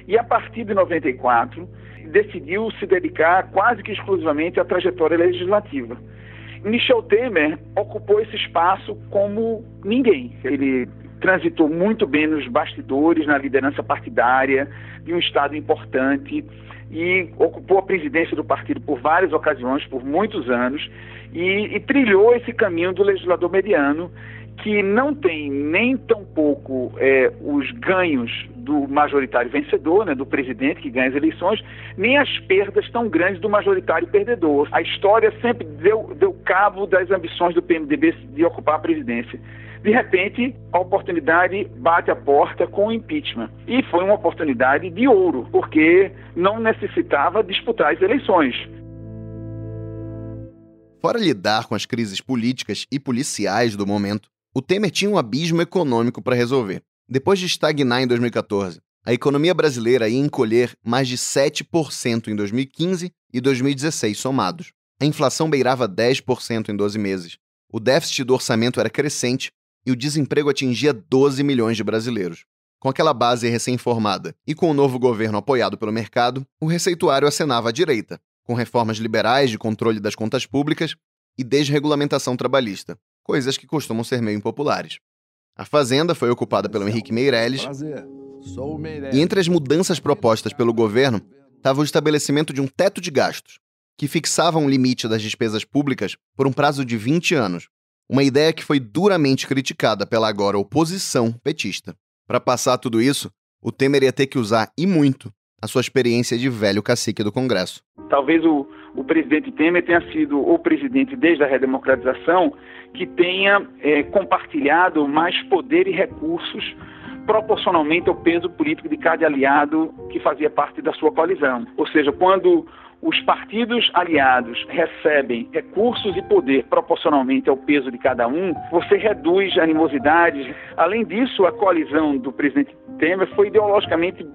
E a partir de 94 decidiu se dedicar quase que exclusivamente à trajetória legislativa. Michel Temer ocupou esse espaço como ninguém. Ele transitou muito bem nos bastidores, na liderança partidária de um Estado importante e ocupou a presidência do partido por várias ocasiões, por muitos anos, e, e trilhou esse caminho do legislador mediano, que não tem nem tão pouco é, os ganhos do majoritário vencedor, né, do presidente que ganha as eleições, nem as perdas tão grandes do majoritário perdedor. A história sempre deu, deu cabo das ambições do PMDB de ocupar a presidência. De repente, a oportunidade bate a porta com o impeachment. E foi uma oportunidade de ouro, porque não necessitava disputar as eleições. Fora lidar com as crises políticas e policiais do momento, o Temer tinha um abismo econômico para resolver. Depois de estagnar em 2014, a economia brasileira ia encolher mais de 7% em 2015 e 2016 somados. A inflação beirava 10% em 12 meses. O déficit do orçamento era crescente e o desemprego atingia 12 milhões de brasileiros. Com aquela base recém-formada e com o novo governo apoiado pelo mercado, o receituário acenava à direita, com reformas liberais de controle das contas públicas e desregulamentação trabalhista, coisas que costumam ser meio impopulares. A Fazenda foi ocupada pelo Henrique Meirelles, e entre as mudanças propostas pelo governo estava o estabelecimento de um teto de gastos, que fixava um limite das despesas públicas por um prazo de 20 anos, uma ideia que foi duramente criticada pela agora oposição petista. Para passar tudo isso, o Temer ia ter que usar, e muito, a sua experiência de velho cacique do Congresso. Talvez o, o presidente Temer tenha sido o presidente desde a redemocratização que tenha é, compartilhado mais poder e recursos proporcionalmente ao peso político de cada aliado que fazia parte da sua coalizão. Ou seja, quando os partidos aliados recebem recursos e poder proporcionalmente ao peso de cada um, você reduz animosidades. Além disso, a coalizão do presidente Temer foi ideologicamente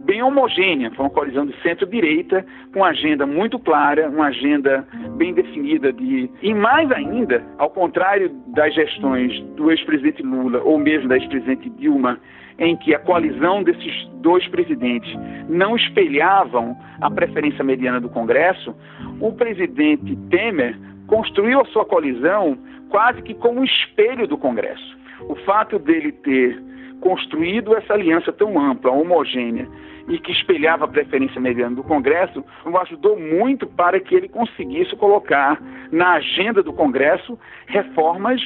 bem homogênea, foi uma coalizão de centro-direita, com uma agenda muito clara, uma agenda bem definida de. E mais ainda, ao contrário das gestões do ex-presidente Lula ou mesmo da ex-presidente Dilma, em que a coalizão desses dois presidentes não espelhavam a preferência mediana do Congresso, o presidente Temer construiu a sua coalizão quase que como um espelho do Congresso. O fato dele ter construído essa aliança tão ampla, homogênea e que espelhava a preferência mediana do Congresso, ajudou muito para que ele conseguisse colocar na agenda do Congresso reformas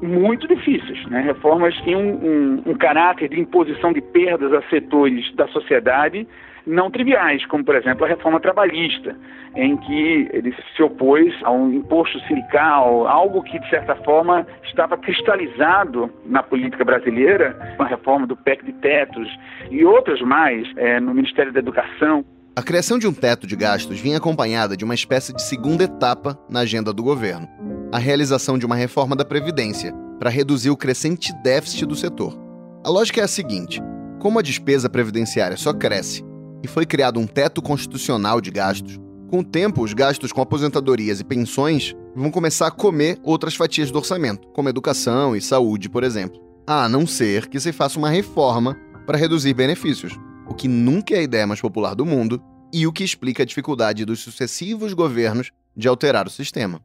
muito difíceis, né? reformas que um, um, um caráter de imposição de perdas a setores da sociedade não triviais, como por exemplo a reforma trabalhista, em que ele se opôs a um imposto sindical, algo que de certa forma estava cristalizado na política brasileira, a reforma do PEC de tetos e outras mais é, no Ministério da Educação. A criação de um teto de gastos vinha acompanhada de uma espécie de segunda etapa na agenda do governo: a realização de uma reforma da Previdência, para reduzir o crescente déficit do setor. A lógica é a seguinte: como a despesa previdenciária só cresce e foi criado um teto constitucional de gastos, com o tempo, os gastos com aposentadorias e pensões vão começar a comer outras fatias do orçamento, como educação e saúde, por exemplo. A não ser que se faça uma reforma para reduzir benefícios, o que nunca é a ideia mais popular do mundo e o que explica a dificuldade dos sucessivos governos de alterar o sistema.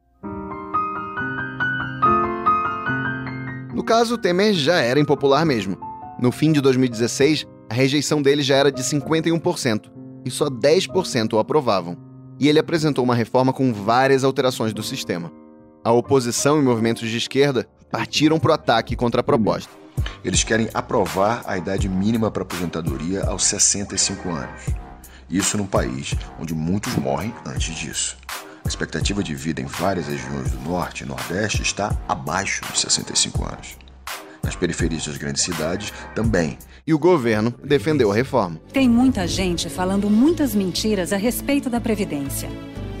No caso, Temer já era impopular mesmo. No fim de 2016, a rejeição dele já era de 51%, e só 10% o aprovavam. E ele apresentou uma reforma com várias alterações do sistema. A oposição e movimentos de esquerda partiram para o ataque contra a proposta. Eles querem aprovar a idade mínima para aposentadoria aos 65 anos. Isso num país onde muitos morrem antes disso. A expectativa de vida em várias regiões do Norte e Nordeste está abaixo dos 65 anos. Nas periferias das grandes cidades, também. E o governo defendeu a reforma. Tem muita gente falando muitas mentiras a respeito da Previdência.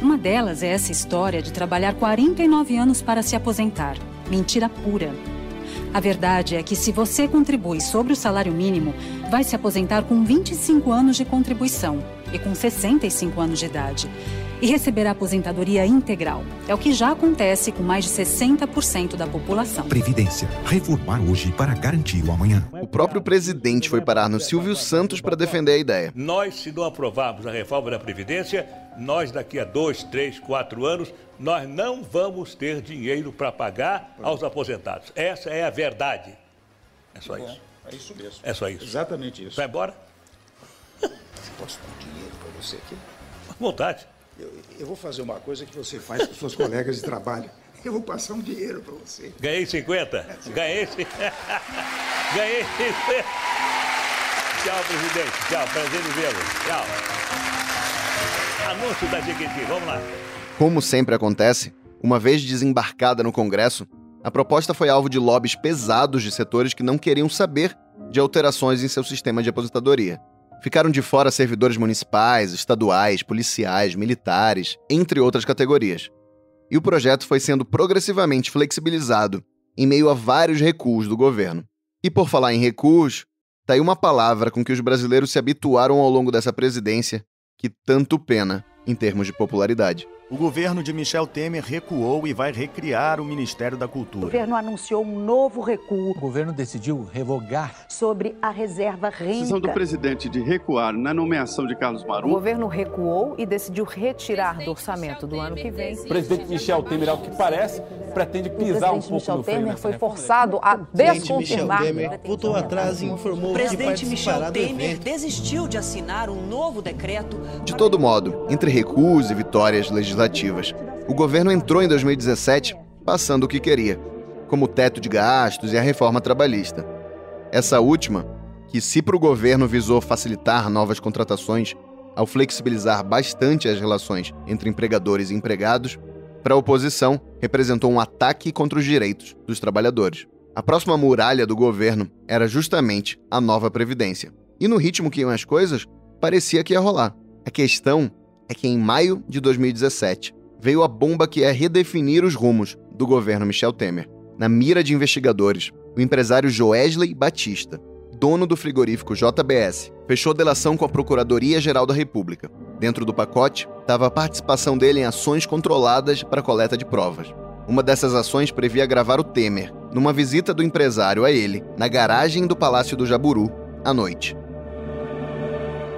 Uma delas é essa história de trabalhar 49 anos para se aposentar. Mentira pura. A verdade é que se você contribui sobre o salário mínimo, vai se aposentar com 25 anos de contribuição e com 65 anos de idade. E receberá aposentadoria integral. É o que já acontece com mais de 60% da população. Previdência. Reformar hoje para garantir o amanhã. O próprio presidente foi parar no Silvio Santos para defender a ideia. Nós, se não aprovarmos a reforma da Previdência, nós daqui a dois, três, quatro anos, nós não vamos ter dinheiro para pagar aos aposentados. Essa é a verdade. É só isso. É isso mesmo. É só isso. Exatamente isso. Vai embora? Posso dar um dinheiro para você aqui? À vontade. Eu, eu vou fazer uma coisa que você faz com seus colegas de trabalho. Eu vou passar um dinheiro para você. Ganhei 50? Ganhei 50. Ganhei 50. Tchau, presidente. Tchau, prazer em vê-lo. Tchau. Anúncio da Jequiti, vamos lá. Como sempre acontece, uma vez desembarcada no Congresso, a proposta foi alvo de lobbies pesados de setores que não queriam saber de alterações em seu sistema de aposentadoria. Ficaram de fora servidores municipais, estaduais, policiais, militares, entre outras categorias. E o projeto foi sendo progressivamente flexibilizado em meio a vários recuos do governo. E por falar em recuos, tá aí uma palavra com que os brasileiros se habituaram ao longo dessa presidência que tanto pena em termos de popularidade. O governo de Michel Temer recuou e vai recriar o Ministério da Cultura. O governo anunciou um novo recuo. O governo decidiu revogar sobre a reserva renda. A decisão do presidente de recuar na nomeação de Carlos Marum. O governo recuou e decidiu retirar do orçamento do ano que vem. O presidente Michel Temer, ao que parece, pretende pisar um pouco Michel no Temer foi forçado a desconfirmar. Michel Temer voltou atrás e informou o presidente Michel Temer desistiu de assinar um novo decreto. De todo modo, entre recuos e vitórias legislativas, o governo entrou em 2017 passando o que queria, como o teto de gastos e a reforma trabalhista. Essa última, que se para o governo visou facilitar novas contratações ao flexibilizar bastante as relações entre empregadores e empregados, para a oposição representou um ataque contra os direitos dos trabalhadores. A próxima muralha do governo era justamente a nova Previdência. E no ritmo que iam as coisas, parecia que ia rolar. A questão é que em maio de 2017, veio a bomba que é redefinir os rumos do governo Michel Temer. Na mira de investigadores, o empresário Joesley Batista, dono do frigorífico JBS, fechou delação com a Procuradoria-Geral da República. Dentro do pacote estava a participação dele em ações controladas para coleta de provas. Uma dessas ações previa gravar o Temer numa visita do empresário a ele na garagem do Palácio do Jaburu à noite.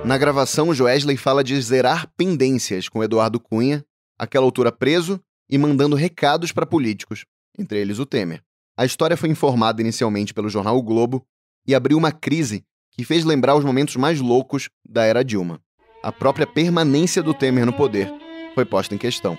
Na gravação, Joesley fala de zerar pendências com Eduardo Cunha àquela altura preso e mandando recados para políticos, entre eles o Temer. A história foi informada inicialmente pelo jornal o Globo e abriu uma crise que fez lembrar os momentos mais loucos da era Dilma. A própria permanência do Temer no poder foi posta em questão.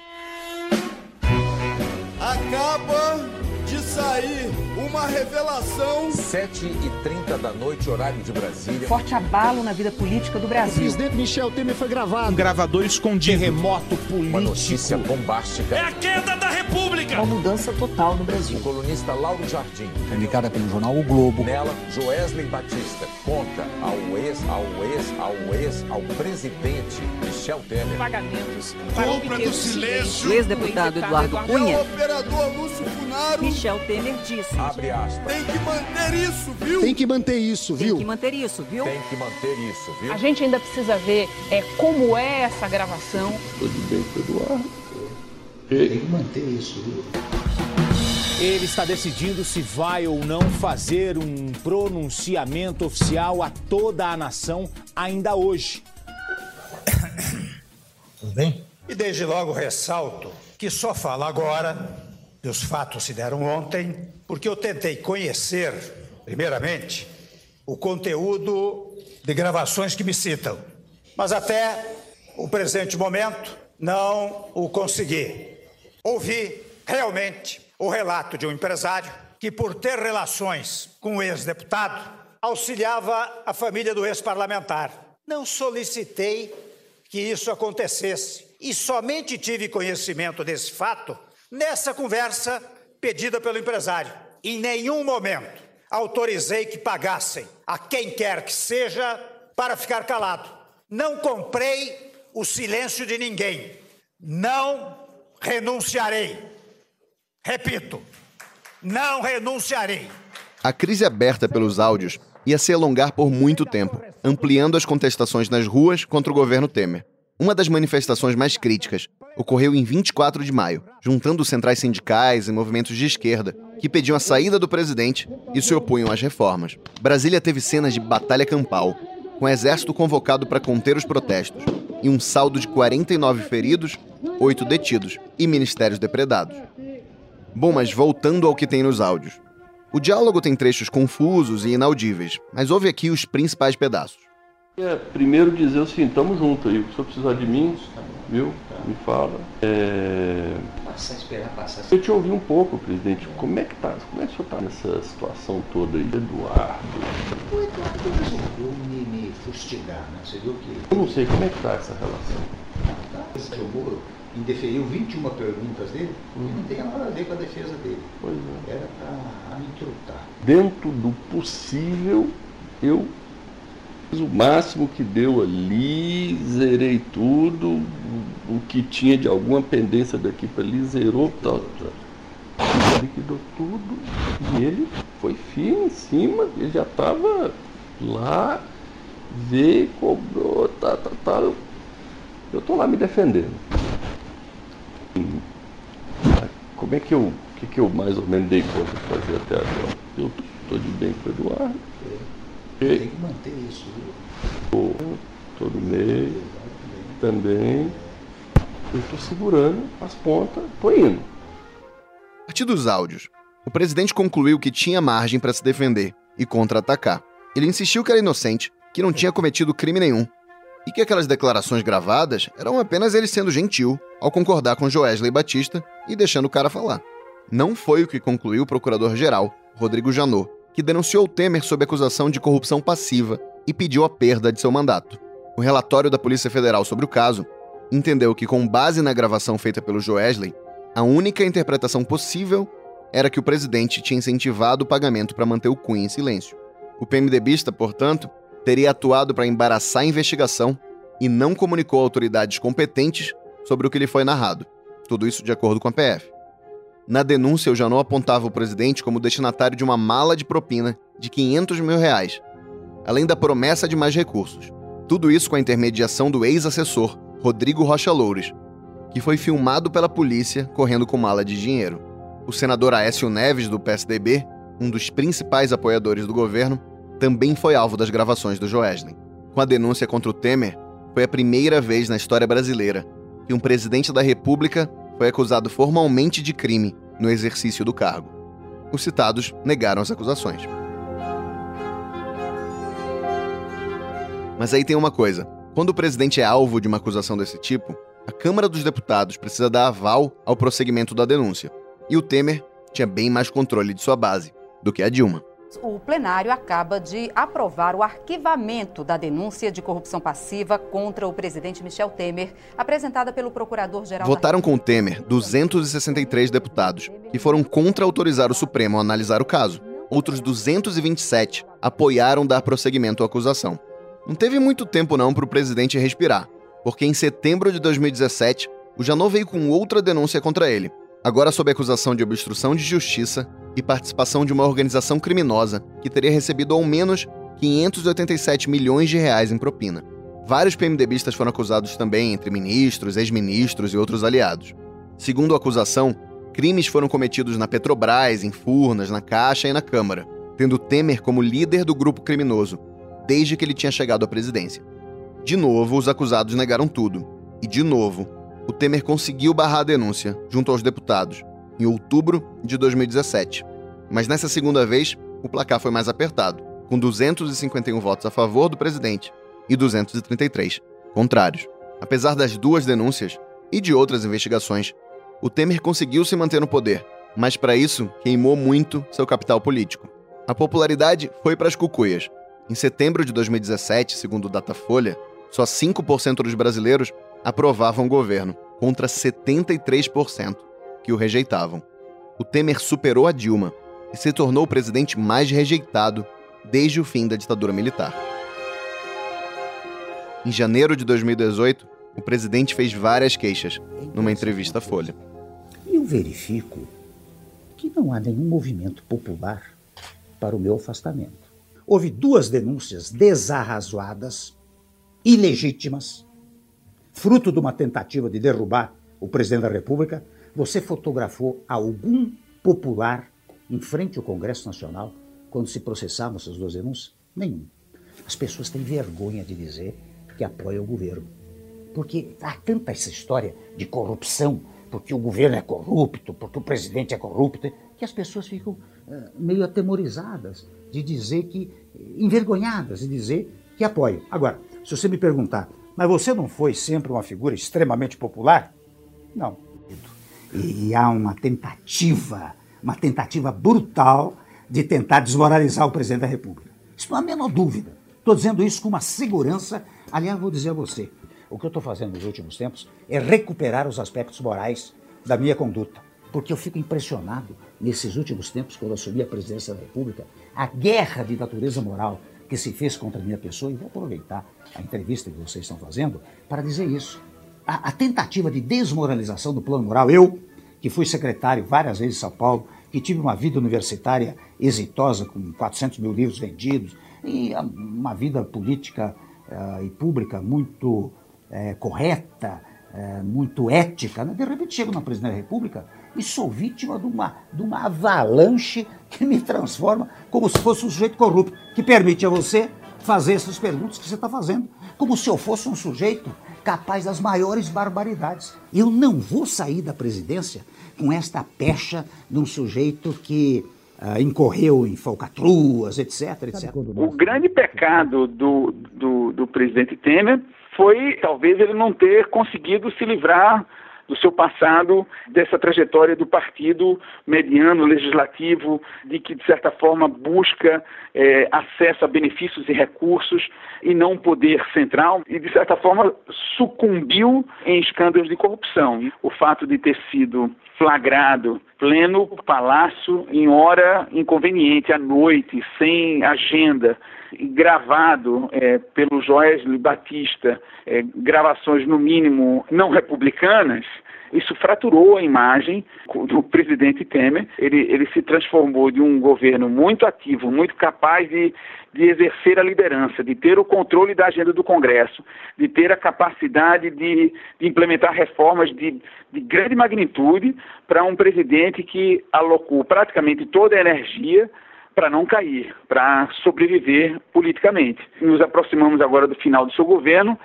Revelação. 7h30 da noite, horário de Brasília. Forte abalo na vida política do O Brasil. presidente Michel Temer foi gravado. Um gravador escondido. Terremoto político. Uma notícia bombástica. É a queda da! Uma mudança total no Brasil. O colunista Lauro Jardim. Publicada pelo jornal O Globo. Nela, Joesley Batista conta ao ex, ao ex, ao ex, ao presidente Michel Temer. Pagamentos Compra do silêncio. O ex-deputado Eduardo Cunha, O operador Lúcio Funaro Michel Temer disse. Abre aspas. tem que manter isso, viu? Tem que manter isso, Tem viu? que manter isso, viu? Tem que manter isso, viu? A gente ainda precisa ver é, como é essa gravação. Tudo bem Eduardo? Tem que manter isso, viu? Ele está decidindo se vai ou não fazer um pronunciamento oficial a toda a nação ainda hoje. Tudo bem? E desde logo ressalto que só falo agora, que os fatos se deram ontem, porque eu tentei conhecer, primeiramente, o conteúdo de gravações que me citam. Mas até o presente momento não o consegui. Ouvi realmente o relato de um empresário que, por ter relações com o ex-deputado, auxiliava a família do ex-parlamentar. Não solicitei que isso acontecesse e somente tive conhecimento desse fato nessa conversa pedida pelo empresário. Em nenhum momento autorizei que pagassem a quem quer que seja para ficar calado. Não comprei o silêncio de ninguém. Não renunciarei. Repito, não renunciarei. A crise aberta pelos áudios ia se alongar por muito tempo, ampliando as contestações nas ruas contra o governo Temer. Uma das manifestações mais críticas ocorreu em 24 de maio, juntando centrais sindicais e movimentos de esquerda que pediam a saída do presidente e se opunham às reformas. Brasília teve cenas de batalha campal, com o exército convocado para conter os protestos, e um saldo de 49 feridos, 8 detidos e ministérios depredados. Bom, mas voltando ao que tem nos áudios. O diálogo tem trechos confusos e inaudíveis, mas ouve aqui os principais pedaços. É, primeiro dizer o seguinte, estamos juntos aí, se eu precisar de mim, viu? Me fala. É... Passar, esperar passar. Eu te ouvi um pouco, presidente. Como é que tá? Como é que o senhor está nessa situação toda aí, Eduardo? O Eduardo resolveu fustigar, né? Você viu que. Eu não sei como é que tá essa relação. Tá, que o Moro indeferiu 21 perguntas dele hum. e não tem nada a ver com a defesa dele. Pois é. Era para me trutar. Dentro do possível, eu Fiz o máximo que deu ali, zerei tudo, o que tinha de alguma pendência daqui para ali, zerou, tal, tal. liquidou tudo e ele foi firme em cima, ele já estava lá, veio, cobrou, tá, tá, tá. Eu estou lá me defendendo. Como é que eu, o que, que eu mais ou menos dei conta de fazer até agora? Eu estou de bem com o Eduardo. Tem que manter isso. Viu? Todo mês também. Eu estou segurando as pontas, estou indo. A partir dos áudios, o presidente concluiu que tinha margem para se defender e contra-atacar. Ele insistiu que era inocente, que não tinha cometido crime nenhum e que aquelas declarações gravadas eram apenas ele sendo gentil ao concordar com Joesley Batista e deixando o cara falar. Não foi o que concluiu o procurador-geral, Rodrigo Janot, que denunciou Temer sob acusação de corrupção passiva e pediu a perda de seu mandato. O relatório da Polícia Federal sobre o caso entendeu que, com base na gravação feita pelo Joesley, a única interpretação possível era que o presidente tinha incentivado o pagamento para manter o Cunha em silêncio. O PMDBista, portanto, teria atuado para embaraçar a investigação e não comunicou a autoridades competentes sobre o que lhe foi narrado. Tudo isso de acordo com a PF. Na denúncia, o Janot apontava o presidente como destinatário de uma mala de propina de 500 mil reais, além da promessa de mais recursos. Tudo isso com a intermediação do ex-assessor, Rodrigo Rocha Loures, que foi filmado pela polícia correndo com mala de dinheiro. O senador Aécio Neves, do PSDB, um dos principais apoiadores do governo, também foi alvo das gravações do Joesley. Com a denúncia contra o Temer, foi a primeira vez na história brasileira que um presidente da República foi acusado formalmente de crime no exercício do cargo. Os citados negaram as acusações. Mas aí tem uma coisa: quando o presidente é alvo de uma acusação desse tipo, a Câmara dos Deputados precisa dar aval ao prosseguimento da denúncia. E o Temer tinha bem mais controle de sua base do que a Dilma o plenário acaba de aprovar o arquivamento da denúncia de corrupção passiva contra o presidente Michel Temer, apresentada pelo procurador-geral. Votaram com o Temer 263 deputados, que foram contra autorizar o Supremo a analisar o caso. Outros 227 apoiaram dar prosseguimento à acusação. Não teve muito tempo não para o presidente respirar, porque em setembro de 2017, o Janot veio com outra denúncia contra ele, agora sob acusação de obstrução de justiça e participação de uma organização criminosa que teria recebido ao menos 587 milhões de reais em propina. Vários PMDBistas foram acusados também, entre ministros, ex-ministros e outros aliados. Segundo a acusação, crimes foram cometidos na Petrobras, em Furnas, na Caixa e na Câmara, tendo Temer como líder do grupo criminoso, desde que ele tinha chegado à presidência. De novo, os acusados negaram tudo. E, de novo, o Temer conseguiu barrar a denúncia junto aos deputados, em outubro de 2017. Mas nessa segunda vez, o placar foi mais apertado, com 251 votos a favor do presidente e 233 contrários. Apesar das duas denúncias e de outras investigações, o Temer conseguiu se manter no poder, mas para isso queimou muito seu capital político. A popularidade foi para as cucuias. Em setembro de 2017, segundo o Datafolha, só 5% dos brasileiros aprovavam o governo, contra 73% que o rejeitavam. O Temer superou a Dilma e se tornou o presidente mais rejeitado desde o fim da ditadura militar. Em janeiro de 2018, o presidente fez várias queixas numa entrevista à Folha. Eu verifico que não há nenhum movimento popular para o meu afastamento. Houve duas denúncias desarrazoadas, ilegítimas, fruto de uma tentativa de derrubar o presidente da República. Você fotografou algum popular em frente ao Congresso Nacional quando se processavam essas duas denúncias? Nenhum. As pessoas têm vergonha de dizer que apoiam o governo. Porque há tanta essa história de corrupção, porque o governo é corrupto, porque o presidente é corrupto, que as pessoas ficam uh, meio atemorizadas de dizer que, envergonhadas de dizer que apoiam. Agora, se você me perguntar, mas você não foi sempre uma figura extremamente popular? Não. E há uma tentativa, uma tentativa brutal de tentar desmoralizar o presidente da República. Isso não há a menor dúvida. Estou dizendo isso com uma segurança. Aliás, vou dizer a você: o que eu estou fazendo nos últimos tempos é recuperar os aspectos morais da minha conduta. Porque eu fico impressionado, nesses últimos tempos, quando assumi a presidência da República, a guerra de natureza moral que se fez contra a minha pessoa, e vou aproveitar a entrevista que vocês estão fazendo para dizer isso. A, a tentativa de desmoralização do plano moral, eu, que fui secretário várias vezes em São Paulo, que tive uma vida universitária exitosa, com 400 mil livros vendidos, e uma vida política uh, e pública muito uh, correta, uh, muito ética. Né? De repente chego na presidência da República e sou vítima de uma, de uma avalanche que me transforma como se fosse um sujeito corrupto, que permite a você fazer essas perguntas que você está fazendo, como se eu fosse um sujeito capaz das maiores barbaridades. Eu não vou sair da presidência com esta pecha de um sujeito que uh, incorreu em falcatruas, etc, etc. O grande pecado do, do, do presidente Temer foi talvez ele não ter conseguido se livrar do seu passado, dessa trajetória do partido mediano, legislativo, de que, de certa forma, busca é, acesso a benefícios e recursos e não poder central, e, de certa forma, sucumbiu em escândalos de corrupção. O fato de ter sido flagrado pleno palácio em hora inconveniente, à noite, sem agenda, gravado é, pelo Joesley Batista, é, gravações no mínimo não republicanas, isso fraturou a imagem do presidente Temer. Ele, ele se transformou de um governo muito ativo, muito capaz de, de exercer a liderança, de ter o controle da agenda do Congresso, de ter a capacidade de, de implementar reformas de, de grande magnitude para um presidente que alocou praticamente toda a energia para não cair, para sobreviver politicamente. Nos aproximamos agora do final do seu governo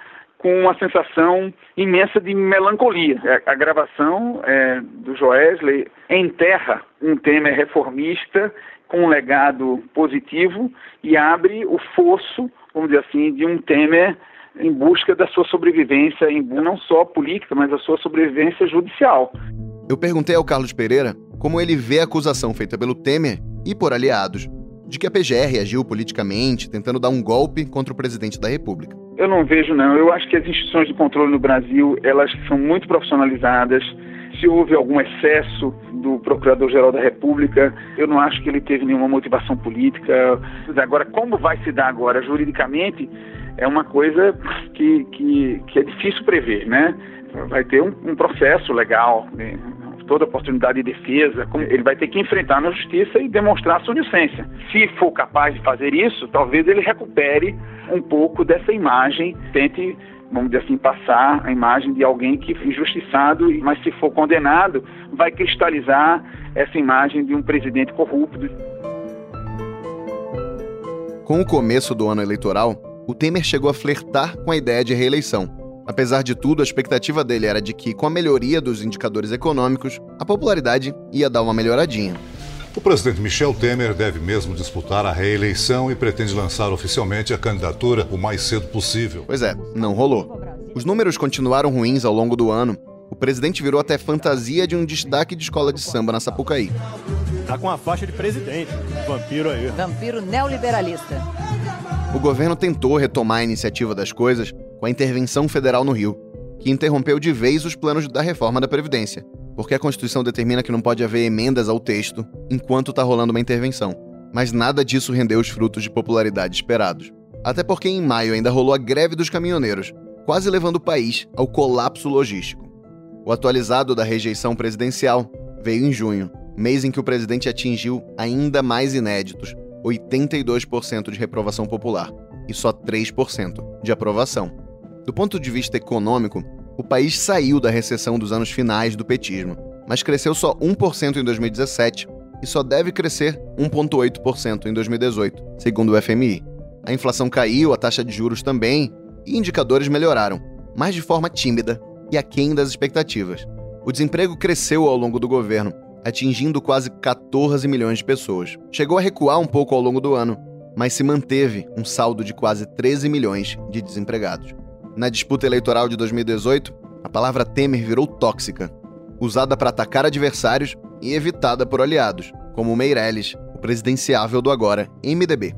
com uma sensação imensa de melancolia. É, a gravação é, do Joesley enterra um tema reformista com um legado positivo e abre o fosso, vamos dizer assim, de um Temer em busca da sua sobrevivência, não só política, mas a sua sobrevivência judicial. Eu perguntei ao Carlos Pereira como ele vê a acusação feita pelo Temer e por aliados de que a PGR agiu politicamente, tentando dar um golpe contra o presidente da República. Eu não vejo, não. Eu acho que as instituições de controle no Brasil, elas são muito profissionalizadas. Se houve algum excesso do Procurador-Geral da República, eu não acho que ele teve nenhuma motivação política. Agora, como vai se dar agora juridicamente, é uma coisa que, que, que é difícil prever, né? Vai ter um, um processo legal, né? Toda oportunidade de defesa, ele vai ter que enfrentar na justiça e demonstrar sua inocência. Se for capaz de fazer isso, talvez ele recupere um pouco dessa imagem, tente vamos dizer assim, passar a imagem de alguém que foi injustiçado, mas se for condenado, vai cristalizar essa imagem de um presidente corrupto. Com o começo do ano eleitoral, o Temer chegou a flertar com a ideia de reeleição. Apesar de tudo, a expectativa dele era de que, com a melhoria dos indicadores econômicos, a popularidade ia dar uma melhoradinha. O presidente Michel Temer deve mesmo disputar a reeleição e pretende lançar oficialmente a candidatura o mais cedo possível. Pois é, não rolou. Os números continuaram ruins ao longo do ano. O presidente virou até fantasia de um destaque de escola de samba na Sapucaí. Tá com a faixa de presidente, vampiro aí. Vampiro neoliberalista. O governo tentou retomar a iniciativa das coisas com a intervenção federal no Rio, que interrompeu de vez os planos da reforma da Previdência. porque a Constituição determina que não pode haver emendas ao texto enquanto está rolando uma intervenção. Mas nada disso rendeu os frutos de popularidade esperados. Até porque em maio ainda rolou a greve dos caminhoneiros, quase levando o país ao colapso logístico. O atualizado da rejeição presidencial veio em junho, mês em que o presidente atingiu ainda mais inéditos 82% de reprovação popular e só 3% de aprovação. Do ponto de vista econômico, o país saiu da recessão dos anos finais do petismo, mas cresceu só 1% em 2017 e só deve crescer 1,8% em 2018, segundo o FMI. A inflação caiu, a taxa de juros também, e indicadores melhoraram, mas de forma tímida e aquém das expectativas. O desemprego cresceu ao longo do governo, atingindo quase 14 milhões de pessoas. Chegou a recuar um pouco ao longo do ano, mas se manteve um saldo de quase 13 milhões de desempregados. Na disputa eleitoral de 2018, a palavra Temer virou tóxica, usada para atacar adversários e evitada por aliados, como Meirelles, o presidenciável do agora MDB.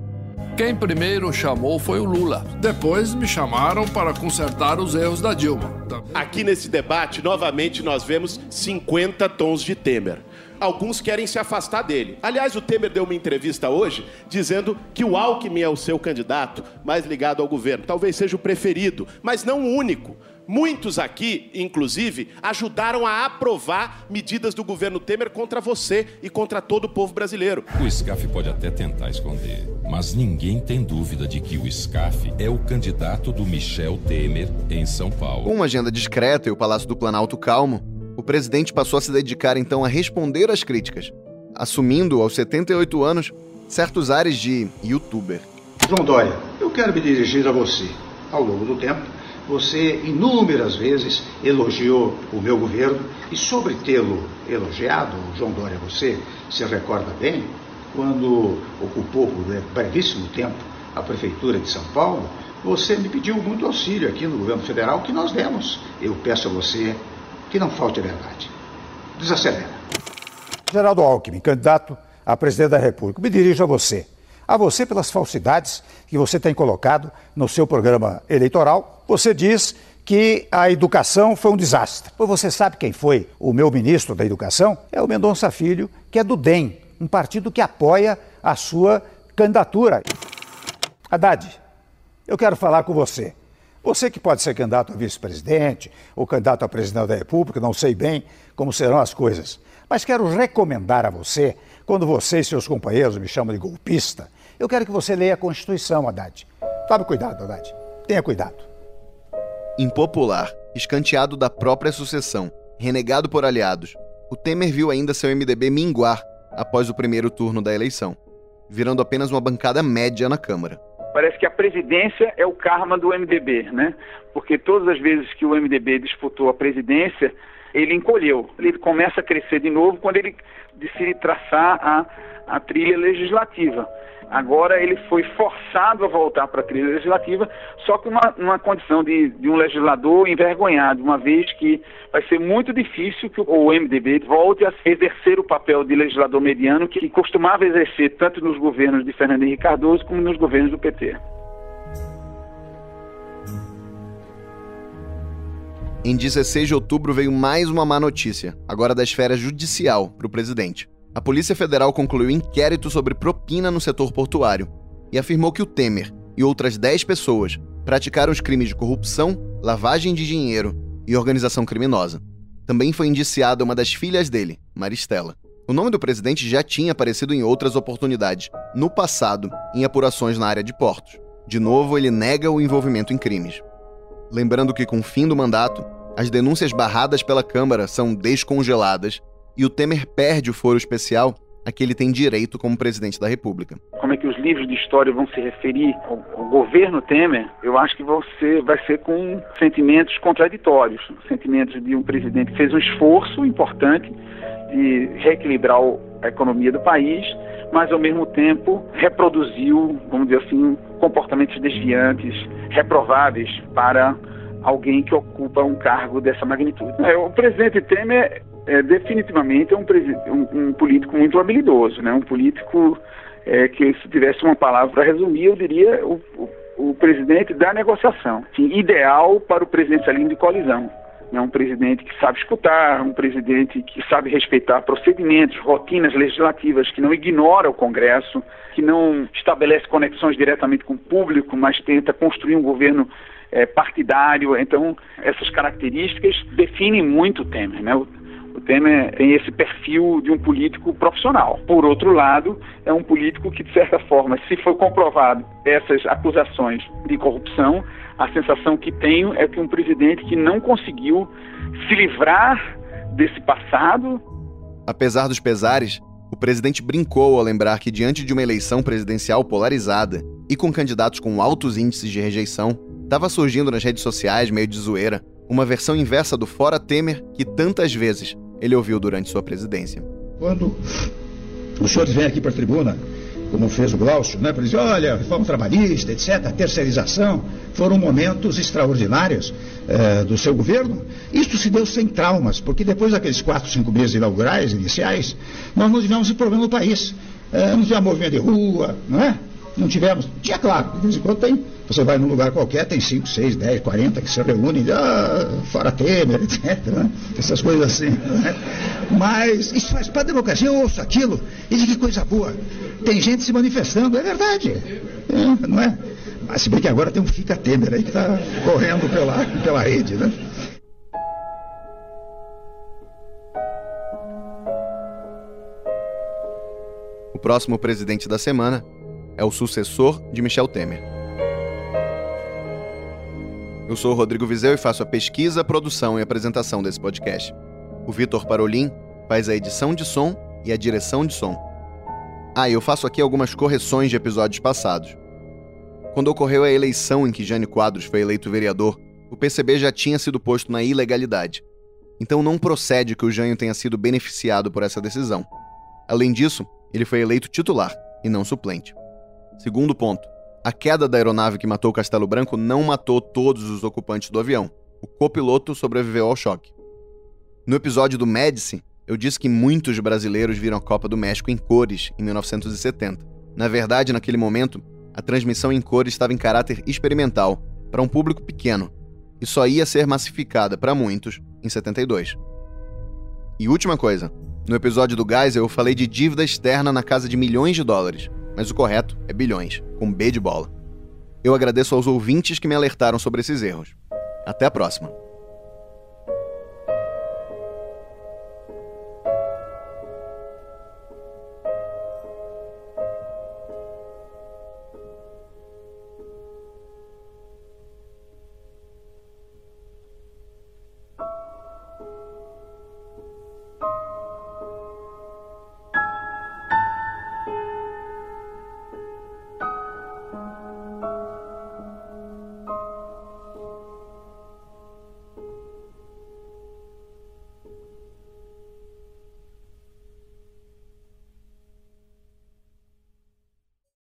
Quem primeiro chamou foi o Lula. Depois me chamaram para consertar os erros da Dilma. Aqui nesse debate, novamente, nós vemos 50 tons de Temer alguns querem se afastar dele. Aliás, o Temer deu uma entrevista hoje dizendo que o Alckmin é o seu candidato mais ligado ao governo. Talvez seja o preferido, mas não o único. Muitos aqui, inclusive, ajudaram a aprovar medidas do governo Temer contra você e contra todo o povo brasileiro. O SCAF pode até tentar esconder, mas ninguém tem dúvida de que o SCAF é o candidato do Michel Temer em São Paulo. Com uma agenda discreta e o Palácio do Planalto calmo, o presidente passou a se dedicar então a responder às críticas, assumindo aos 78 anos certos ares de youtuber. João Dória, eu quero me dirigir a você. Ao longo do tempo, você inúmeras vezes elogiou o meu governo e sobre tê-lo elogiado, João Dória, você se recorda bem, quando ocupou por brevíssimo tempo a prefeitura de São Paulo, você me pediu muito auxílio aqui no governo federal que nós demos. Eu peço a você que não falte a verdade. Desacelera. Geraldo Alckmin, candidato a presidente da República, me dirijo a você. A você pelas falsidades que você tem colocado no seu programa eleitoral. Você diz que a educação foi um desastre. Pois você sabe quem foi o meu ministro da Educação? É o Mendonça Filho, que é do DEM, um partido que apoia a sua candidatura. Haddad, eu quero falar com você. Você que pode ser candidato a vice-presidente ou candidato a presidente da República, não sei bem como serão as coisas. Mas quero recomendar a você, quando você e seus companheiros me chamam de golpista, eu quero que você leia a Constituição, Haddad. Tome cuidado, Haddad. Tenha cuidado. Impopular, escanteado da própria sucessão, renegado por aliados, o Temer viu ainda seu MDB minguar após o primeiro turno da eleição, virando apenas uma bancada média na Câmara parece que a presidência é o karma do MDB, né? Porque todas as vezes que o MDB disputou a presidência, ele encolheu. Ele começa a crescer de novo quando ele decide traçar a, a trilha legislativa. Agora ele foi forçado a voltar para a trilha legislativa, só que uma, uma condição de, de, um legislador envergonhado, uma vez que vai ser muito difícil que o MDB volte a exercer o papel de legislador mediano que costumava exercer tanto nos governos de Fernando Henrique Cardoso como nos governos do PT. Em 16 de outubro veio mais uma má notícia, agora da esfera judicial, para o presidente. A Polícia Federal concluiu inquérito sobre propina no setor portuário e afirmou que o Temer e outras 10 pessoas praticaram os crimes de corrupção, lavagem de dinheiro e organização criminosa. Também foi indiciada uma das filhas dele, Maristela. O nome do presidente já tinha aparecido em outras oportunidades, no passado, em apurações na área de portos. De novo, ele nega o envolvimento em crimes. Lembrando que, com o fim do mandato, as denúncias barradas pela Câmara são descongeladas e o Temer perde o foro especial a que ele tem direito como presidente da República. Como é que os livros de história vão se referir ao, ao governo Temer? Eu acho que vai ser com sentimentos contraditórios, sentimentos de um presidente que fez um esforço importante de reequilibrar a economia do país, mas ao mesmo tempo reproduziu, vamos dizer assim, comportamentos desviantes, reprováveis para alguém que ocupa um cargo dessa magnitude. É, o presidente Temer é, definitivamente é um, um, um, político muito habilidoso, né? um político é, que, se tivesse uma palavra para resumir, eu diria o, o, o presidente da negociação, Sim, ideal para o presidencialismo de colisão. É um presidente que sabe escutar, um presidente que sabe respeitar procedimentos, rotinas legislativas, que não ignora o Congresso, que não estabelece conexões diretamente com o público, mas tenta construir um governo é, partidário. Então, essas características definem muito o Temer. Né? O, o Temer tem esse perfil de um político profissional. Por outro lado, é um político que, de certa forma, se for comprovado essas acusações de corrupção, a sensação que tenho é que um presidente que não conseguiu se livrar desse passado. Apesar dos pesares, o presidente brincou ao lembrar que, diante de uma eleição presidencial polarizada e com candidatos com altos índices de rejeição, estava surgindo nas redes sociais, meio de zoeira, uma versão inversa do Fora Temer que tantas vezes ele ouviu durante sua presidência. Quando os senhores vêm aqui para a tribuna como fez o Glaucio, né, para dizer, olha, reforma trabalhista, etc., terceirização, foram momentos extraordinários eh, do seu governo. Isso se deu sem traumas, porque depois daqueles quatro, cinco meses inaugurais, iniciais, nós não tivemos esse problema no país. Eh, não tivemos movimento de rua, não é? Não tivemos. Tinha, claro, de vez em quando tem. Você vai num lugar qualquer, tem 5, 6, 10, 40 que se reúnem, ah, fora Temer, etc. Né? Essas coisas assim. Né? Mas isso faz para a democracia, eu ouço aquilo, e de que coisa boa. Tem gente se manifestando, é verdade. É, não é? Mas se bem que agora tem um Fica Temer aí que está correndo pela, pela rede, né? O próximo presidente da semana é o sucessor de Michel Temer. Eu sou o Rodrigo Vizeu e faço a pesquisa, produção e apresentação desse podcast. O Vitor Parolin faz a edição de som e a direção de som. Ah, e eu faço aqui algumas correções de episódios passados. Quando ocorreu a eleição em que Jânio Quadros foi eleito vereador, o PCB já tinha sido posto na ilegalidade. Então não procede que o Jânio tenha sido beneficiado por essa decisão. Além disso, ele foi eleito titular e não suplente. Segundo ponto. A queda da aeronave que matou o Castelo Branco não matou todos os ocupantes do avião. O copiloto sobreviveu ao choque. No episódio do Médici, eu disse que muitos brasileiros viram a Copa do México em cores em 1970. Na verdade, naquele momento, a transmissão em cores estava em caráter experimental, para um público pequeno, e só ia ser massificada para muitos em 72. E última coisa, no episódio do Geisel eu falei de dívida externa na casa de milhões de dólares mas o correto é bilhões, com B de bola. Eu agradeço aos ouvintes que me alertaram sobre esses erros. Até a próxima!